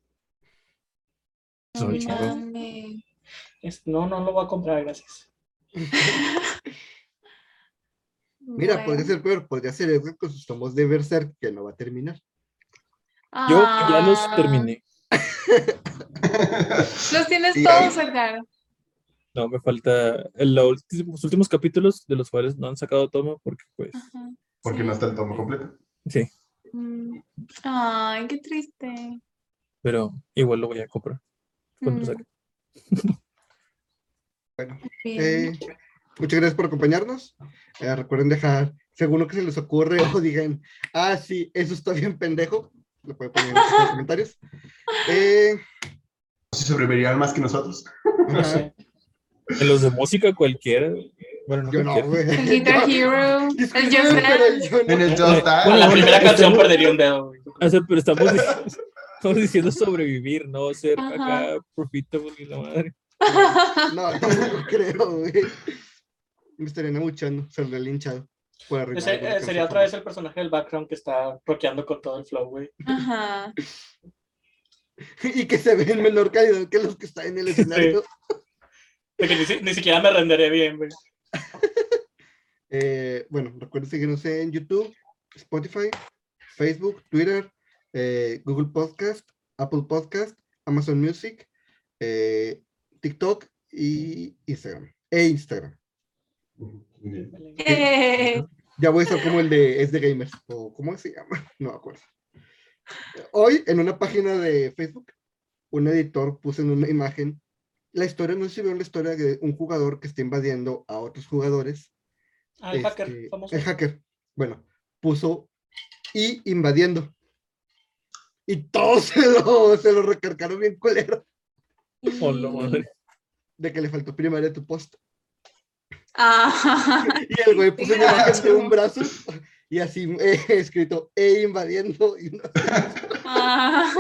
Son No. Es- no, no lo voy a comprar, gracias. Mira, Bueno. podría ser peor, podría ser con sus tomos de Berserk, que no va a terminar. Yo ya los terminé. Los tienes Sí, todos, Edgar. No, me falta el- los últimos, los últimos capítulos de los cuales no han sacado tomo porque pues Ajá, Porque sí. no está el tomo completo. sí, Mm. Ay, qué triste. pero igual lo voy a comprar. cuando lo Mm, saque. Bueno, eh, muchas gracias por acompañarnos. Eh, recuerden dejar, según lo que se les ocurre, o digan, ah, sí, eso está bien pendejo. Lo pueden poner en los comentarios. Eh, Si sobrevivirían más que nosotros. No sé. En los de música cualquiera, bueno, no yo no, cualquiera. güey. El Guitar Hero, el Disculpen, Just Dance. no. En el Just Bueno, Dance. Con la bueno, primera canción perdería un dedo, güey. O sea, pero estamos, dic- estamos diciendo sobrevivir, no ser Ajá. acá profitable y la madre. No, tampoco creo, güey. Me estarían abuchando, saldría linchado. por arruinar Ese, alguna eh, canción sería otra vez el personaje del background que está rockeando con todo el flow, güey. Ajá. Y que se ve en menor calidad que los que están en el escenario. De que ni, si- ni siquiera me renderé bien, güey. Eh, bueno, recuerden seguirnos en YouTube, Spotify, Facebook, Twitter, eh, Google Podcast, Apple Podcast, Amazon Music, eh, TikTok y Instagram. E Instagram. Bien. Eh, Ya voy a ser como el de Es de Gamers, o ¿cómo se llama? No me acuerdo. Hoy, en una página de Facebook, un editor puso en una imagen la historia, no sé si vieron la historia de un jugador que está invadiendo a otros jugadores Ah, el hacker, este, famoso. El hacker. Bueno, puso y invadiendo. Y todos se lo, se lo recargaron bien culero madre. de que le faltó primaria tu post. Ah, Y el güey puso una imagen de un brazo y así eh, escrito e invadiendo. Y no- ah.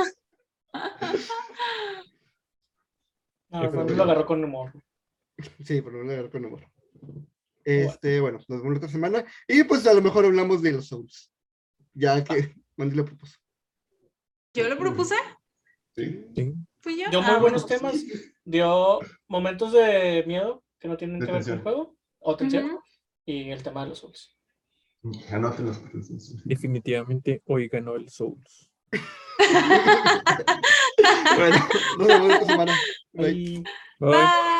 No, no, lo agarró con humor. Sí, pero no le agarré con humor. Este, bueno, nos vemos la otra semana. Y pues a lo mejor hablamos de los Souls. Ya que Mandy lo propuso. ¿Yo lo propuse? Sí. Sí. ¿Fui yo? Dio Ah, muy buenos bueno. temas. Dio momentos de miedo que no tienen que ver con el juego. O tensión. Ujú. Y el tema de los souls. Anótenlos. Definitivamente hoy ganó el Souls. Bueno, nos vemos la semana. Bye. Bye. Bye.